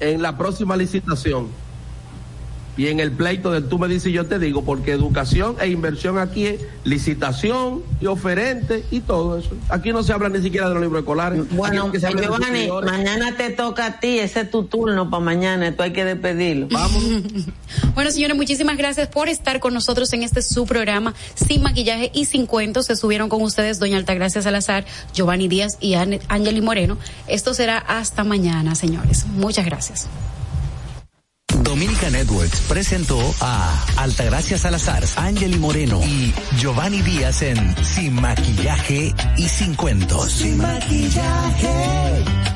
En la próxima licitación y en el pleito del tú me dices y yo te digo, porque educación e inversión aquí es licitación y oferente y todo eso. Aquí no se habla ni siquiera de los libros escolares. Bueno, Giovanni, mañana te toca a ti, ese es tu turno para mañana, esto hay que despedirlo. Vamos. [laughs] bueno, señores, muchísimas gracias por estar con nosotros en este su programa, Sin Maquillaje y Sin Cuentos. Se subieron con ustedes doña Altagracia Salazar, Giovanni Díaz y Ángeli Moreno. Esto será hasta mañana, señores. Muchas gracias. Dominica Networks presentó a Altagracia Salazar, Ángel Moreno y Giovanni Díaz en Sin Maquillaje y Sin Cuentos. Sin Maquillaje.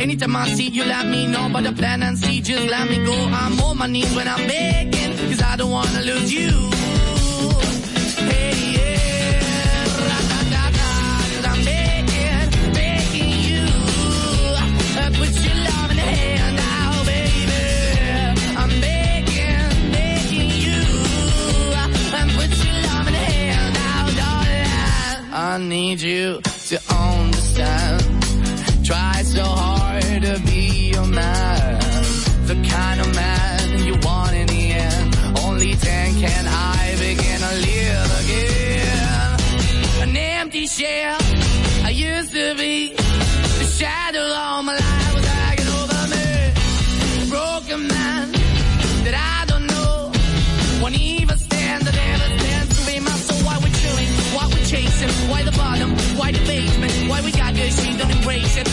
Anytime I see, you let me know. But the plan and see, just let me go. I'm on my knees when I'm begging, cause I don't wanna lose you. Hey, yeah. Cause I'm begging, begging you. Uh, Put your love in the hand now, baby. I'm begging, begging you. Uh, Put your love in the hand now, darling. I need you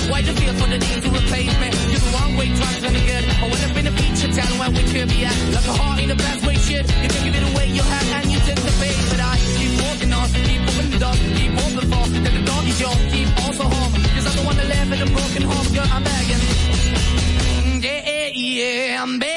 Why the feel for the need to replace me? You're the wrong way, trying to good. I went up in a feature town where we could be at. Like a heart in a best way, shit. You can give it away, you have, and you take the bait. But I keep walking on, keep moving the dog, keep open for. That the dog is yours, keep also home. Cause I'm the one that live in a broken home, girl, I'm begging. Yeah, yeah, I'm begging,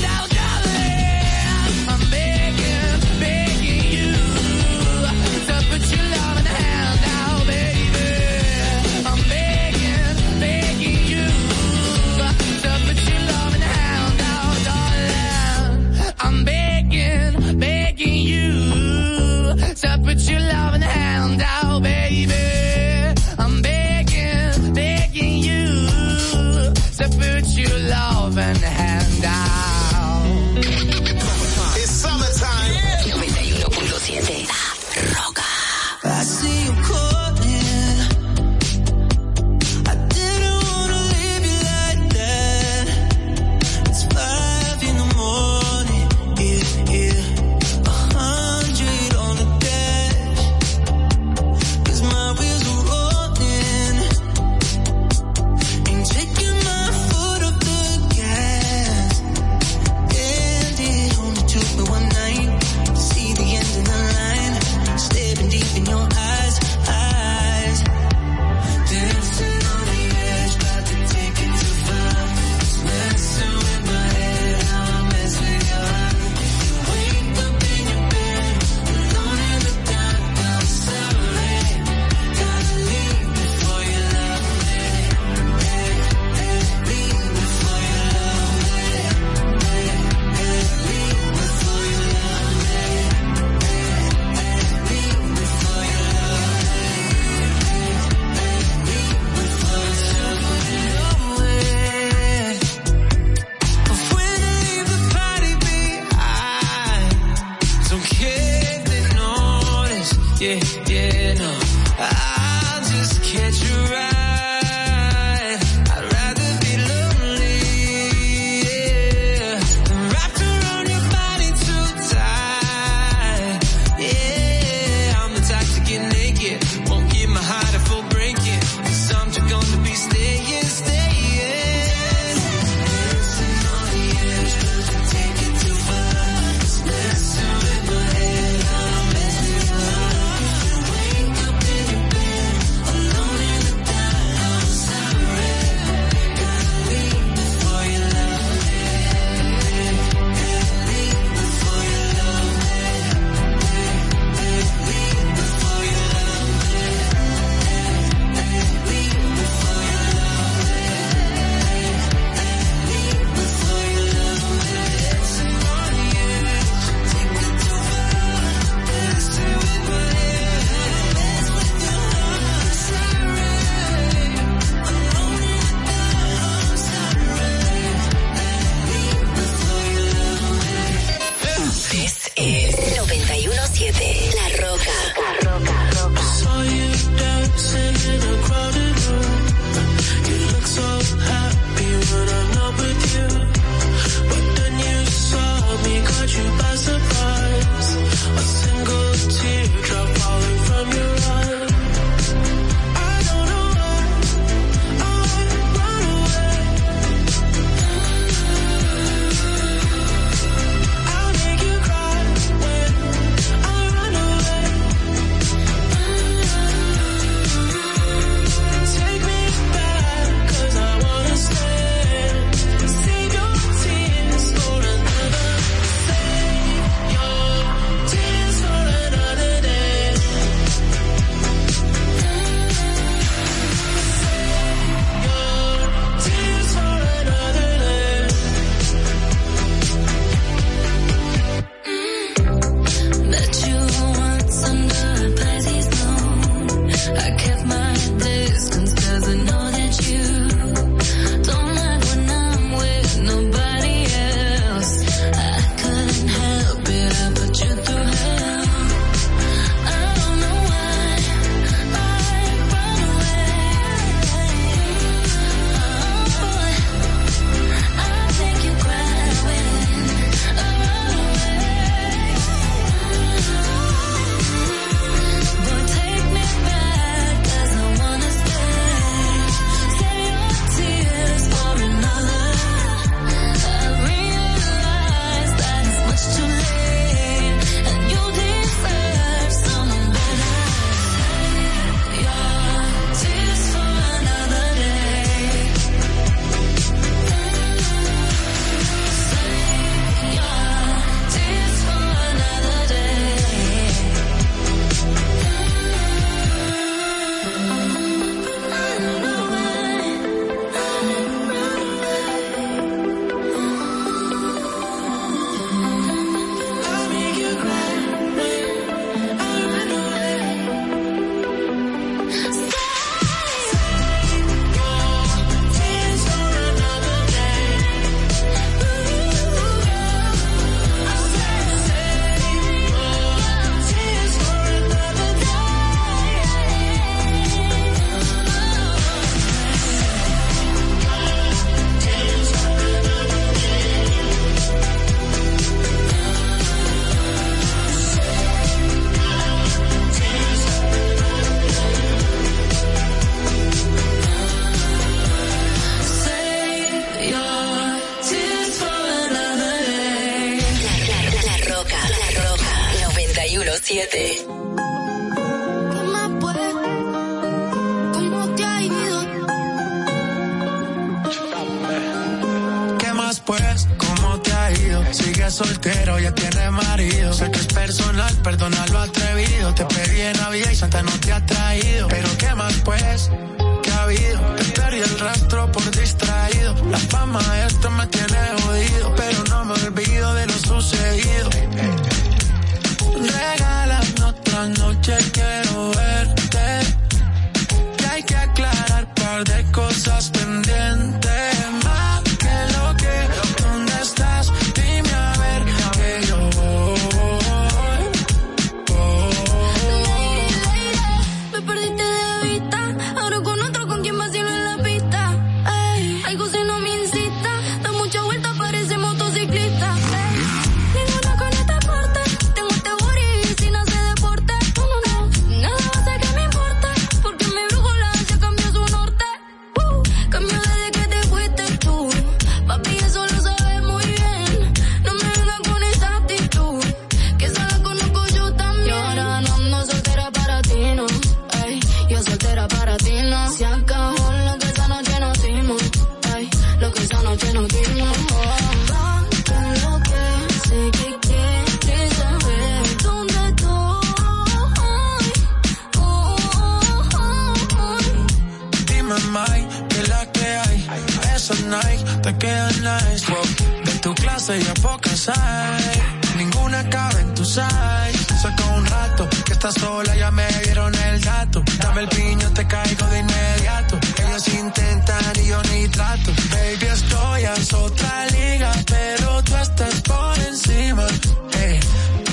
ya me dieron el dato. Dame el piño, te caigo de inmediato. Ellos intentan y yo ni trato. Baby, estoy en otra liga, pero tú estás por encima. Hey,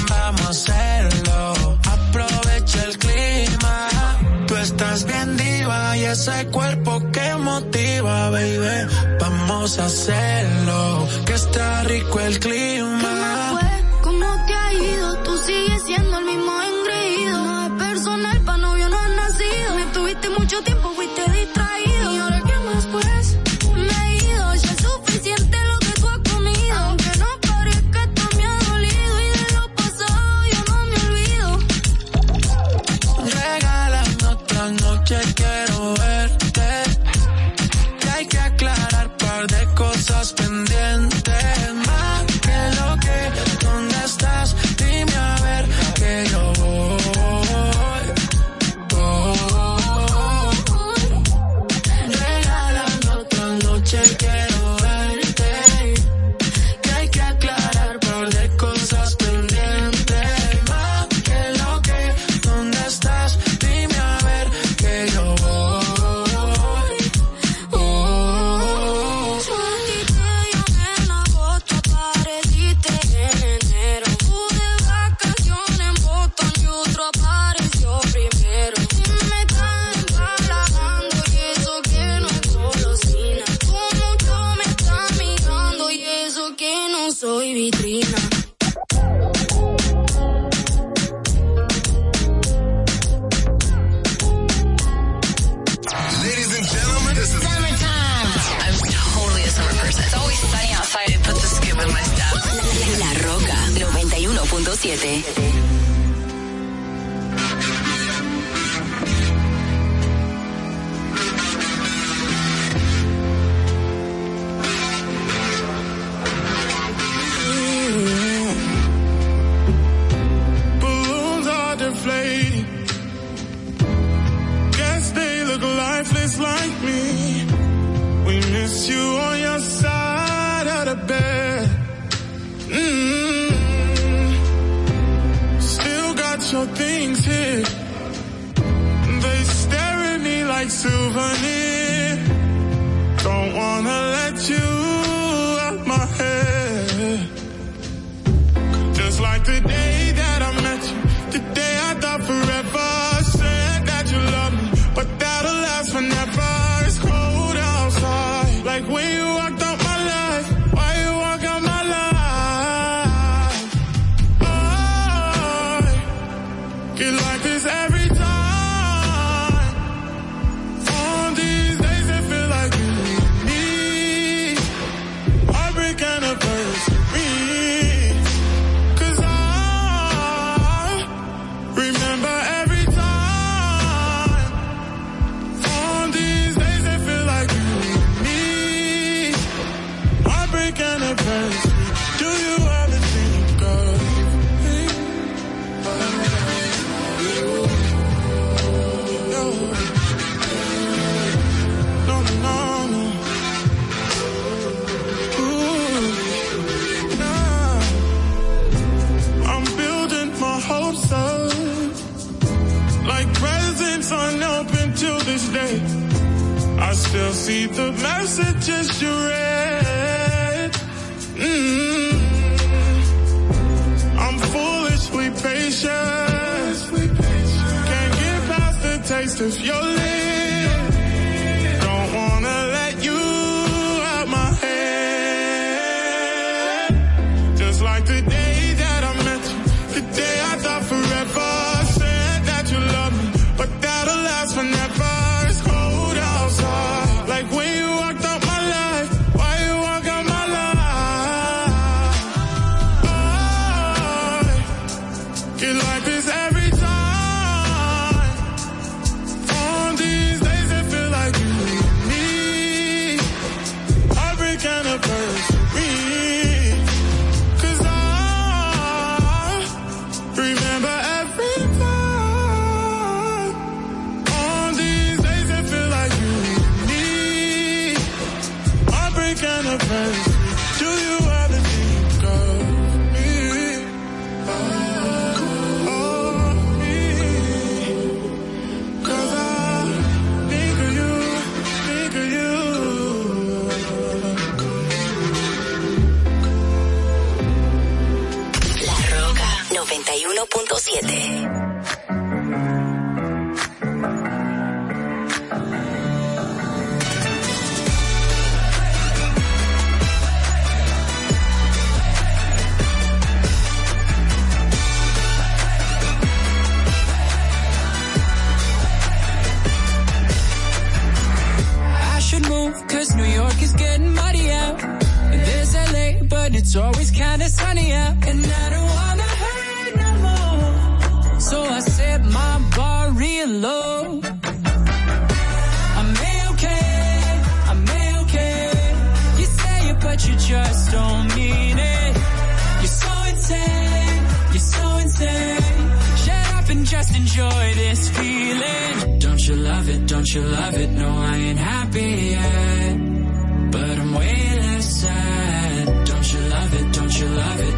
vamos a hacerlo, aprovecha el clima. Tú estás bien diva y ese cuerpo que motiva, baby. Vamos a hacerlo, que está rico el clima. estás pendiente. anniversary. Do you ever think of me? I'm building my hopes up like presents unopened till this day. I still see the messages you read. If you're. enjoy this feeling. Don't you love it? Don't you love it? No, I ain't happy yet, but I'm way less sad. Don't you love it? Don't you love it?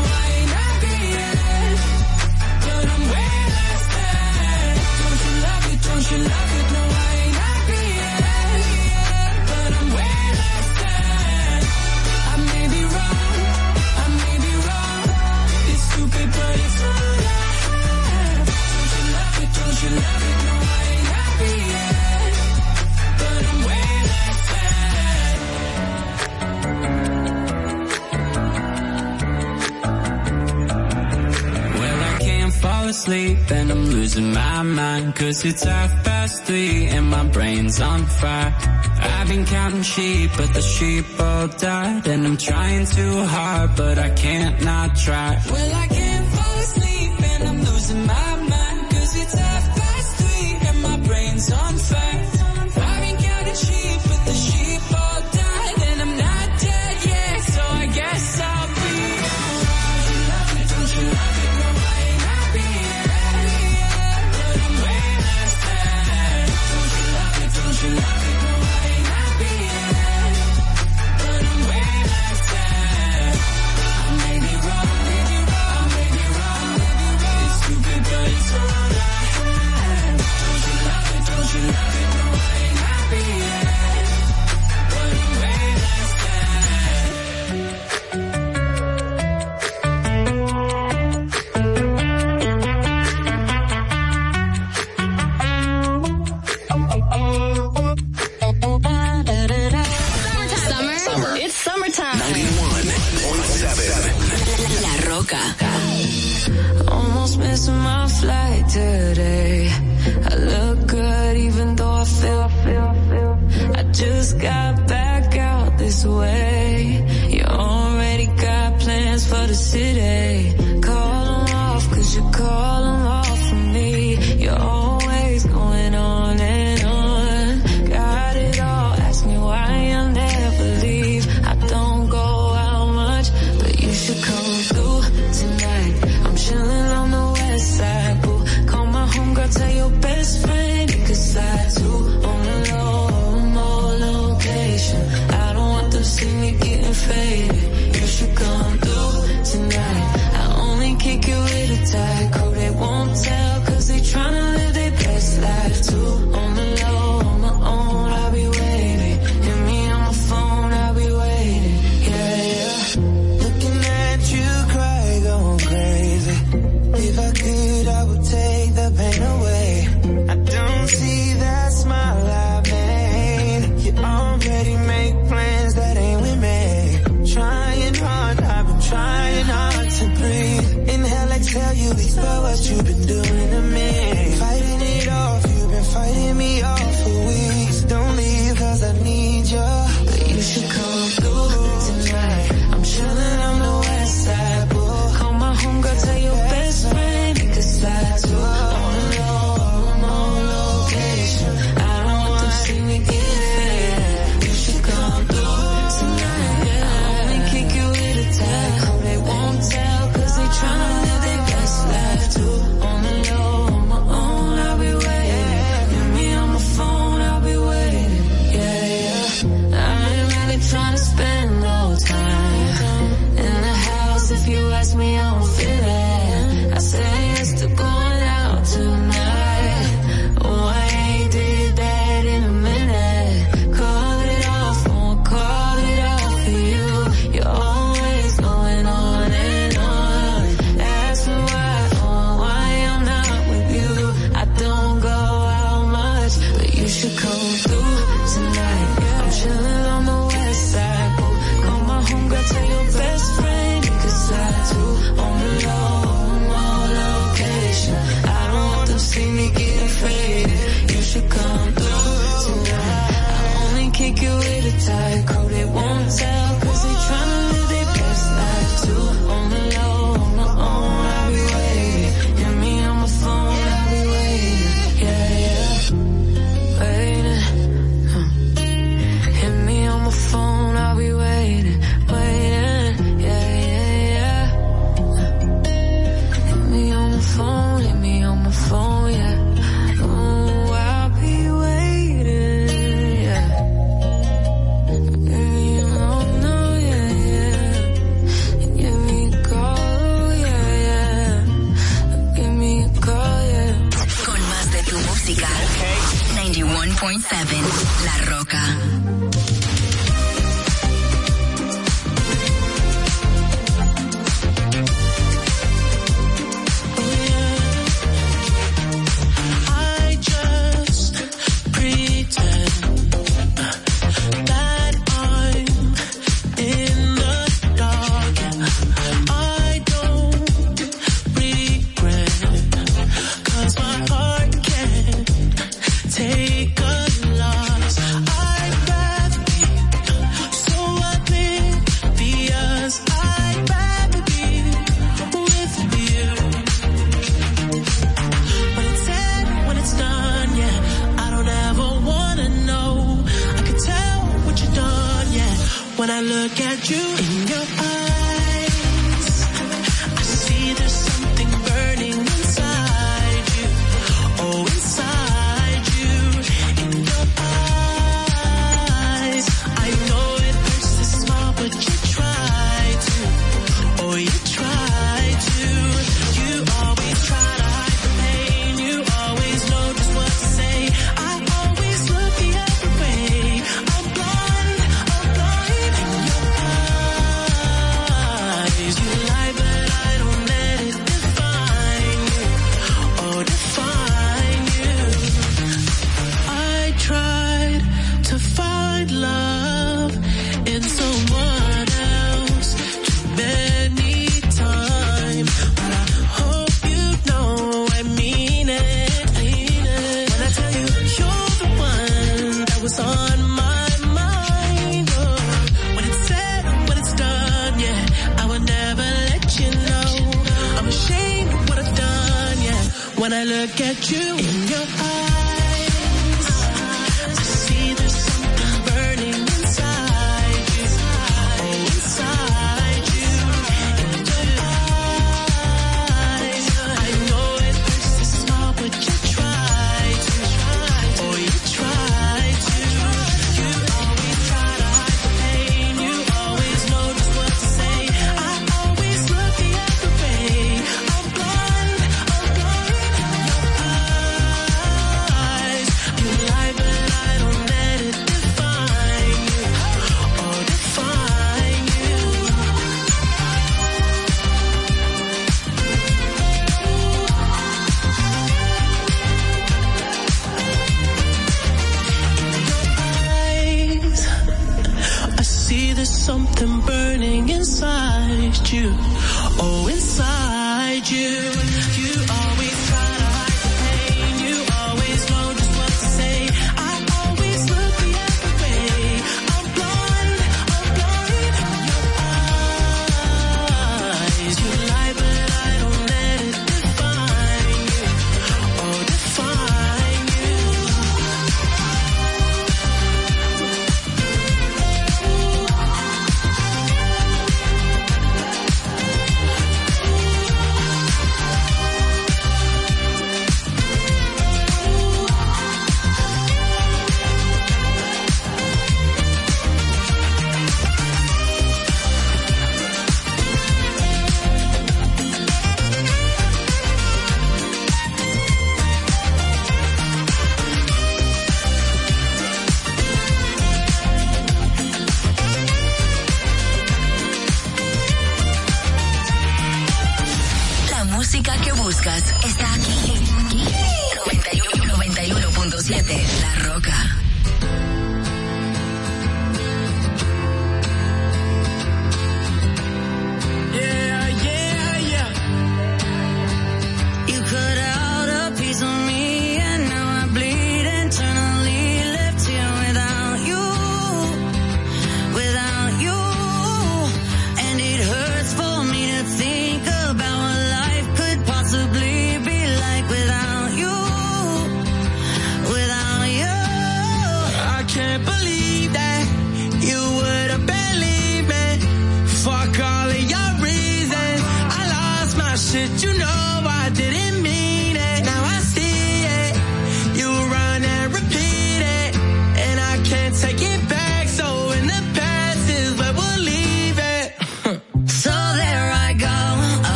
you love asleep Then I'm losing my mind Cause it's half past three And my brain's on fire. I've been counting sheep But the sheep all died And I'm trying too hard But I can't not try. Well I can't fall asleep And I'm losing my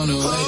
on the way.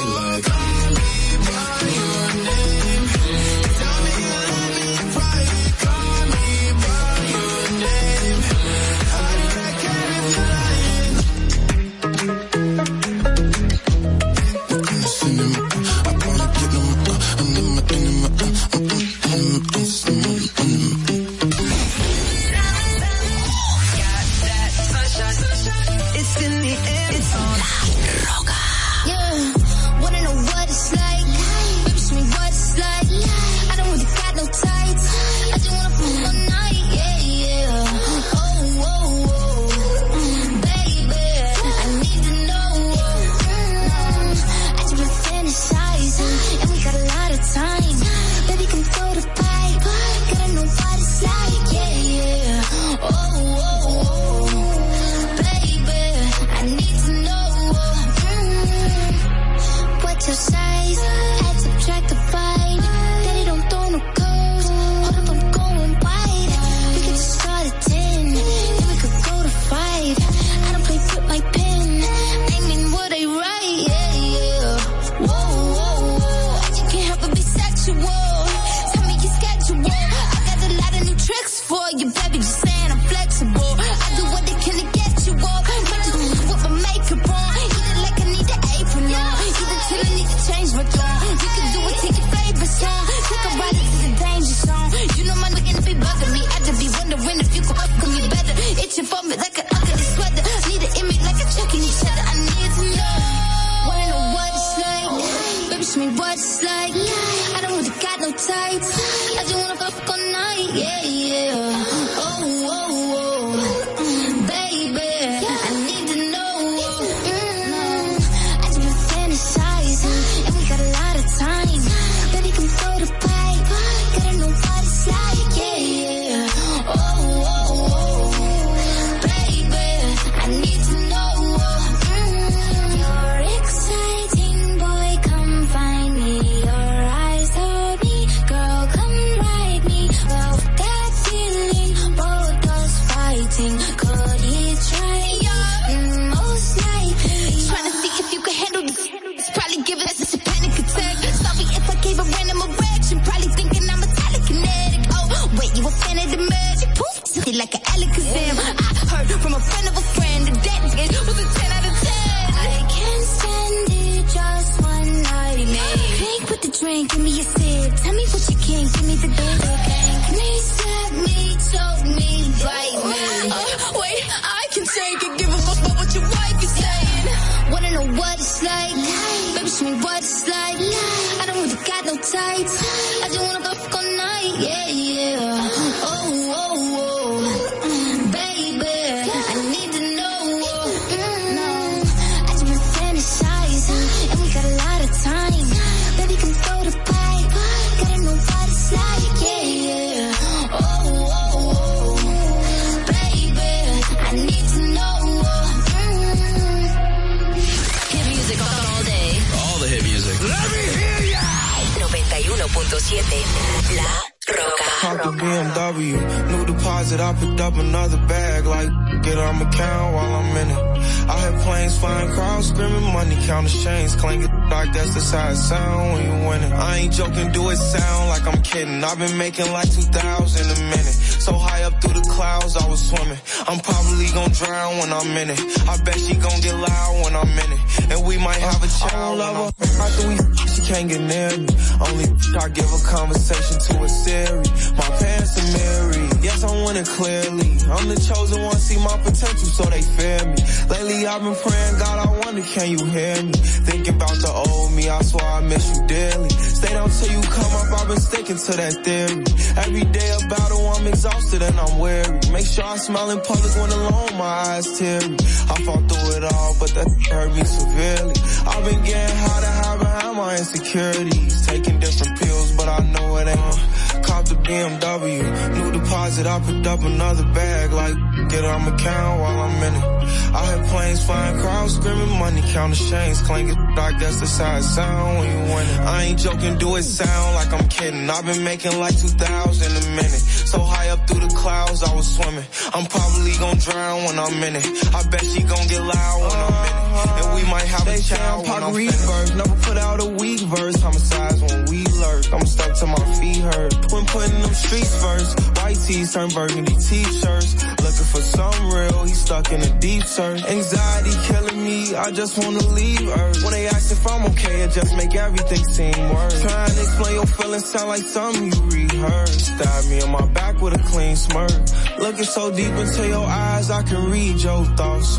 I picked up another bag, like, get on my count while I'm in it. I had planes flying, crowds screaming, money counting chains, clanking, like that's the how it sound when you winning. I ain't joking, do it sound like I'm kidding. I've been making like 2,000 a minute. So high up through the clouds, I was swimming. I'm probably gonna drown when I'm in it. I bet she gonna get loud when I'm in it. And we might have a child. I don't love her. After we she can't get near me. Only I give a conversation to a Siri. My parents are married. Yes, I'm winning clearly. I'm the chosen one, see my potential, so they fear me. Lately I've been praying, God, I wonder, can you hear me? Thinking about the old me, I swear I miss you dearly. Stay down till you come up, I've been sticking to that theory. Every day a battle, I'm exhausted and I'm weary. Make sure I smile in public when alone, my eyes teary. I fought through it all, but that hurt me severely. I've been getting high to hide behind my insecurities. Taking different pills, but I know it ain't. Cop the BMW, new deposit, I picked up another bag, like, get on my count while I'm in it. I had planes flying, crowds screaming, money counting chains, clanking, like that's the how it sound when you winning. I ain't joking, do it sound like I'm kidding. I've been making like 2,000 a minute. So high up through the clouds, I was swimming. I'm probably gonna drown when I'm in it. I bet she gon' get loud when I'm in it. And we might have a child when I'm finished. Never put out a weak verse, homicides when we lurk. I'm stuck to my feet hurt. When putting them streets first, white tees turn burgundy t-shirts. Looking for some real, he's stuck in a deep search. Anxiety killing me, I just wanna leave Earth. When they ask if I'm okay, it just make everything seem worse. Trying to explain your feelings sound like something you rehearsed. Stab me in my back with a clean smirk. Looking so deep into your eyes, I can read your thoughts.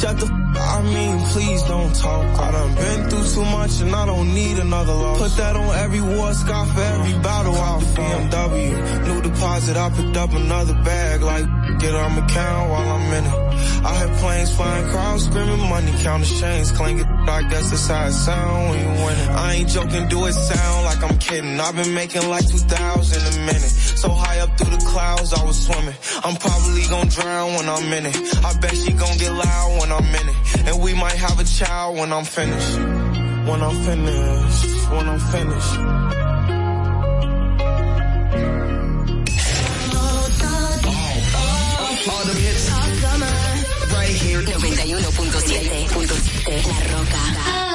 Shut the I mean, please don't talk. I done been through too much and I don't need another loss. Put that on every war scar for every battle out BMW. New deposit, I picked up another bag, like, get on my count while I'm in it. I had planes flying, crowds screaming, money counting chains, clanking, like that's how it sound when you winning. I ain't joking, do it sound like I'm kidding. I've been making like 2,000 a minute. So high up through the clouds, I was swimming. I'm probably gonna drown when I'm in it. I bet she gonna get loud when I'm in it. And we might have a child when I'm finished. When I'm finished, when I'm finished. Right here. 91.7. La Roca.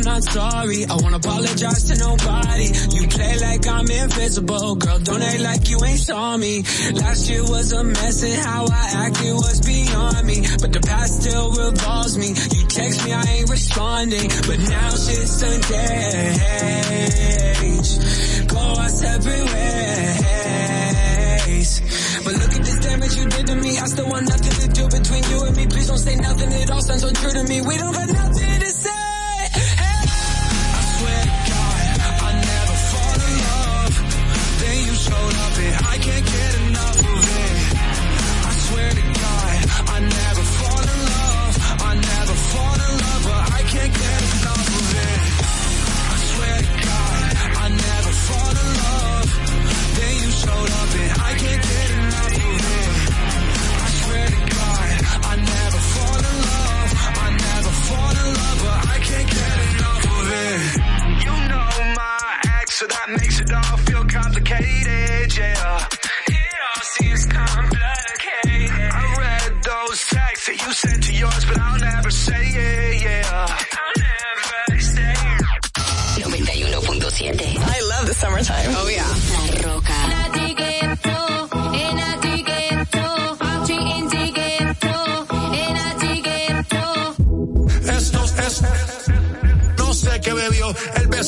I'm not sorry. I won't apologize to nobody. You play like I'm invisible. Girl, don't act like you ain't saw me. Last year was a mess and how I acted was beyond me. But the past still revolves me. You text me, I ain't responding. But now shit's engaged. Go our separate ways. But look at this damage you did to me. I still want nothing to do between you and me. Please don't say nothing. It all sounds so true to me. We don't got nothing to say. So that makes it all feel complicated, yeah.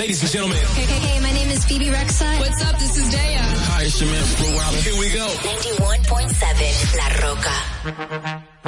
Ladies and gentlemen. Hey, hey, hey, my name is Phoebe Rexa. What's up? This is Daya. Hi, it's your man, Here we go. 91.7 La Roca.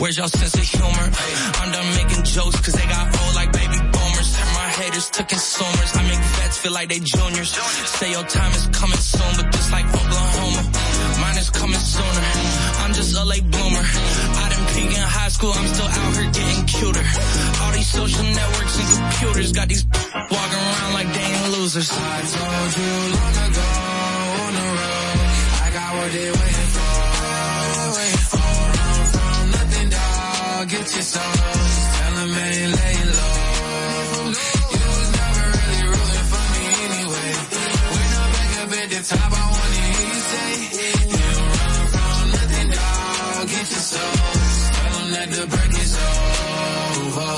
Where's y'all sense of humor? I'm done making jokes cause they got old like baby boomers. My haters to consumers. I make vets feel like they juniors. Say your time is at the top, I wanna hear you say, you don't run from nothing, dog. Get your soul. Just tell 'em that the break is over.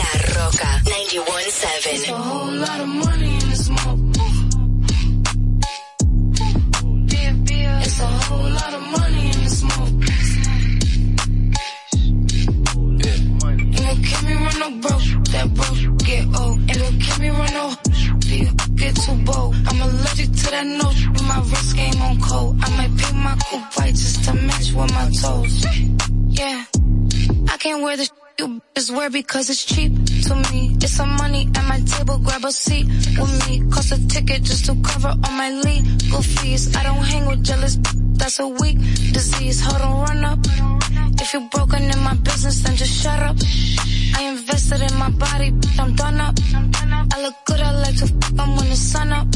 La Roca It's a 917. Because it's cheap to me. It's some money at my table, grab a seat with me. Cost a ticket just to cover all my legal fees. I don't hang with jealous, that's a weak disease. Hold on, run up. If you're broken in my business, then just shut up. I invested in my body, I'm done up. I look good, I like to fuck 'em when the sun up.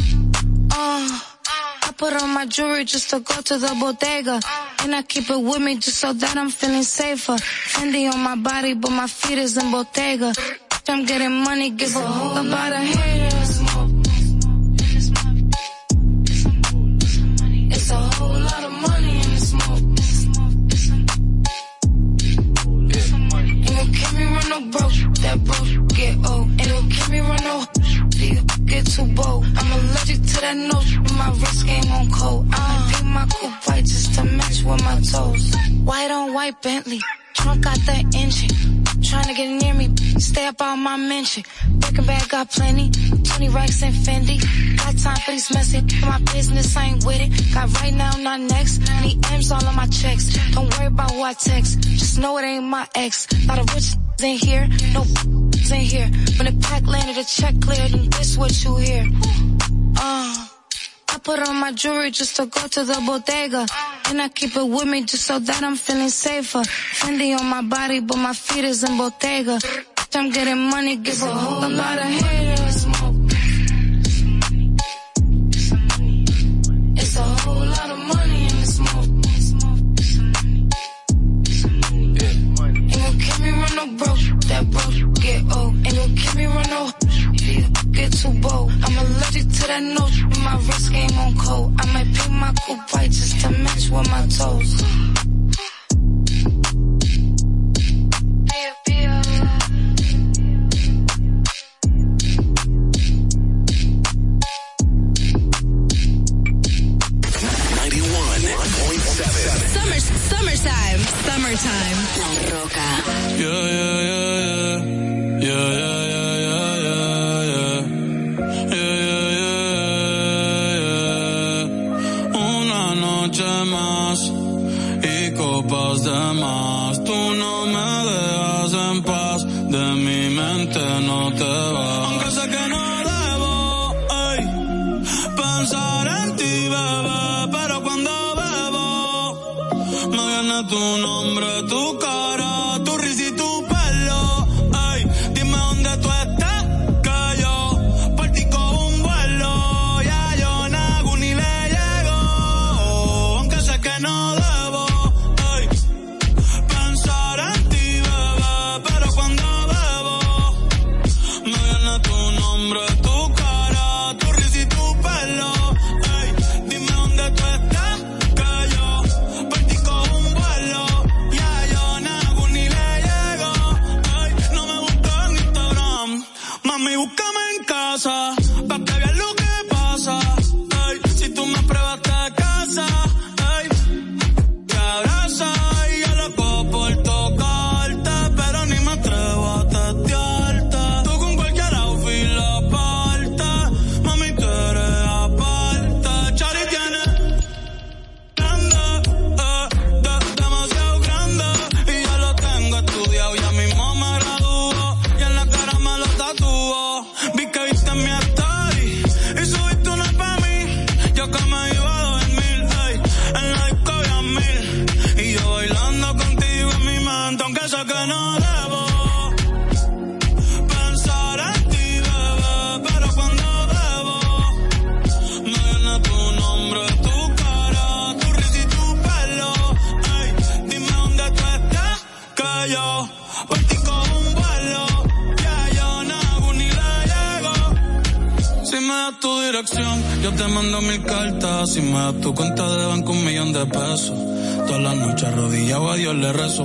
Uh. Put on my jewelry just to go to the bodega. And I keep it with me just so that I'm feeling safer. Fendi on my body, but my feet is in Bottega. I'm getting money, give a whole about a haters. It's a whole lot of money in the smoke. Ain't gon' keep me run no broke, that broke get old. Ain't gon' keep me run no you get too bold. I'm allergic to that note, my wrist game on cold. I might paint my coupe white just to match with my toes. White on white Bentley, trunk got that engine. Trying to get near me, stay up on my mention. Breaking bag got plenty, 20 racks and Fendi. Got time for these messy, my business I ain't with it. Got right now, not next. Need M's all on my checks. Don't worry about who I text, just know it ain't my ex. Lot of rich in here, no when in here. The pack landed, the check cleared, and this what you hear. Uh, I put on my jewelry just to go to the bodega. And I keep it with me just so that I'm feeling safer. Fendi on my body, but my feet is in Bottega. I'm getting money, gives a whole lot of haters. It's a whole lot of money in the smoke. Ain't gon' keep me run no broke, that broke oh. Give me run. Get too bold. I'm allergic to that nose. My wrist game on cold. I might paint my coupe white just to match with my toes. Summertime. Summertime. La Roca. Yeah, yeah, yeah. un hombre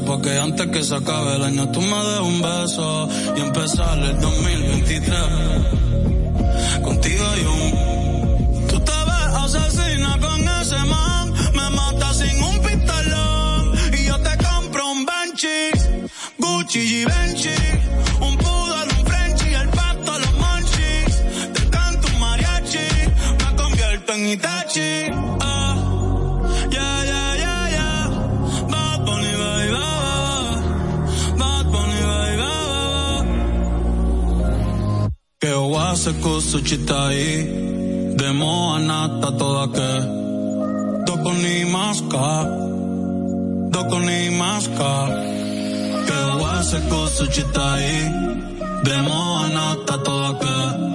Pa' que antes que se acabe el año tú me des un beso y empezar el 2023. su chiste ahí. De Moana toda que. Doco ni masca. Doco ni masca. Que voy a hacer con su chiste ahí. De Moana toda que.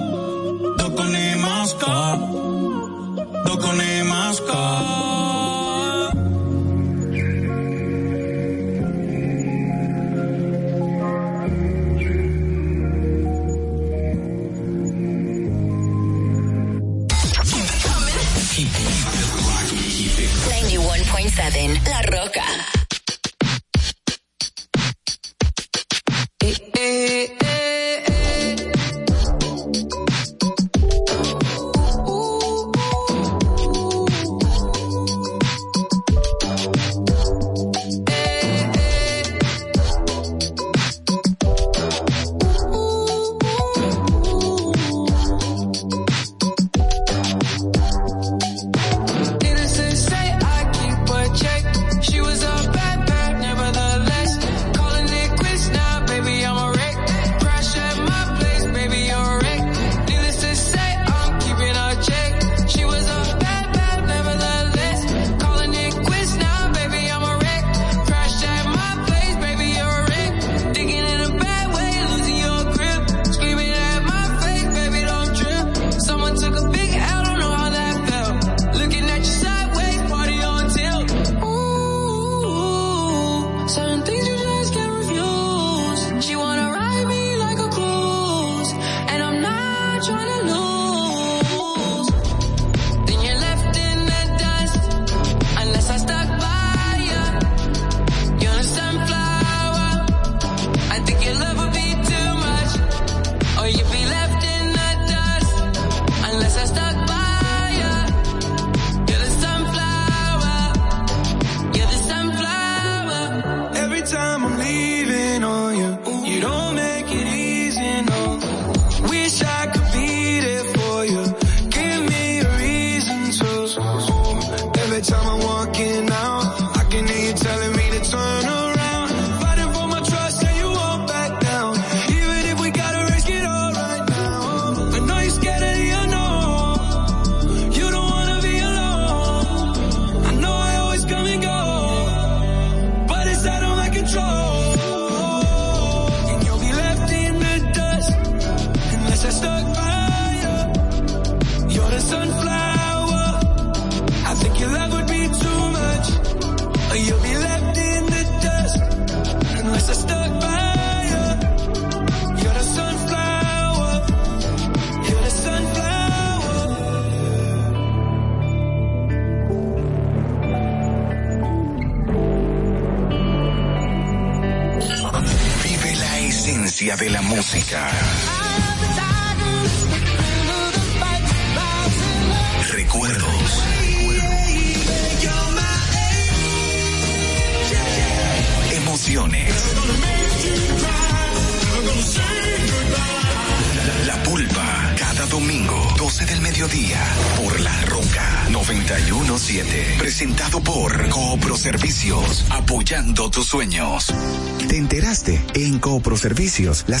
Servicios, las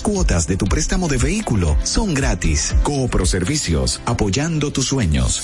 cuotas de tu préstamo de vehículo son gratis. Coopro Servicios, apoyando tus sueños.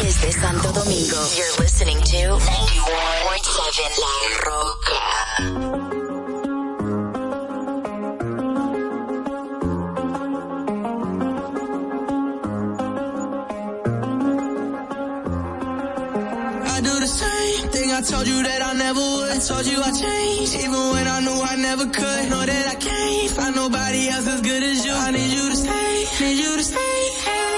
Desde Santo Domingo, you're listening to 91.7 La Roca. I do the same thing I told you that I never would. Told you I changed, even when I knew I never could. Know that I can't find nobody else as good as you. I need you to stay, need you to stay. I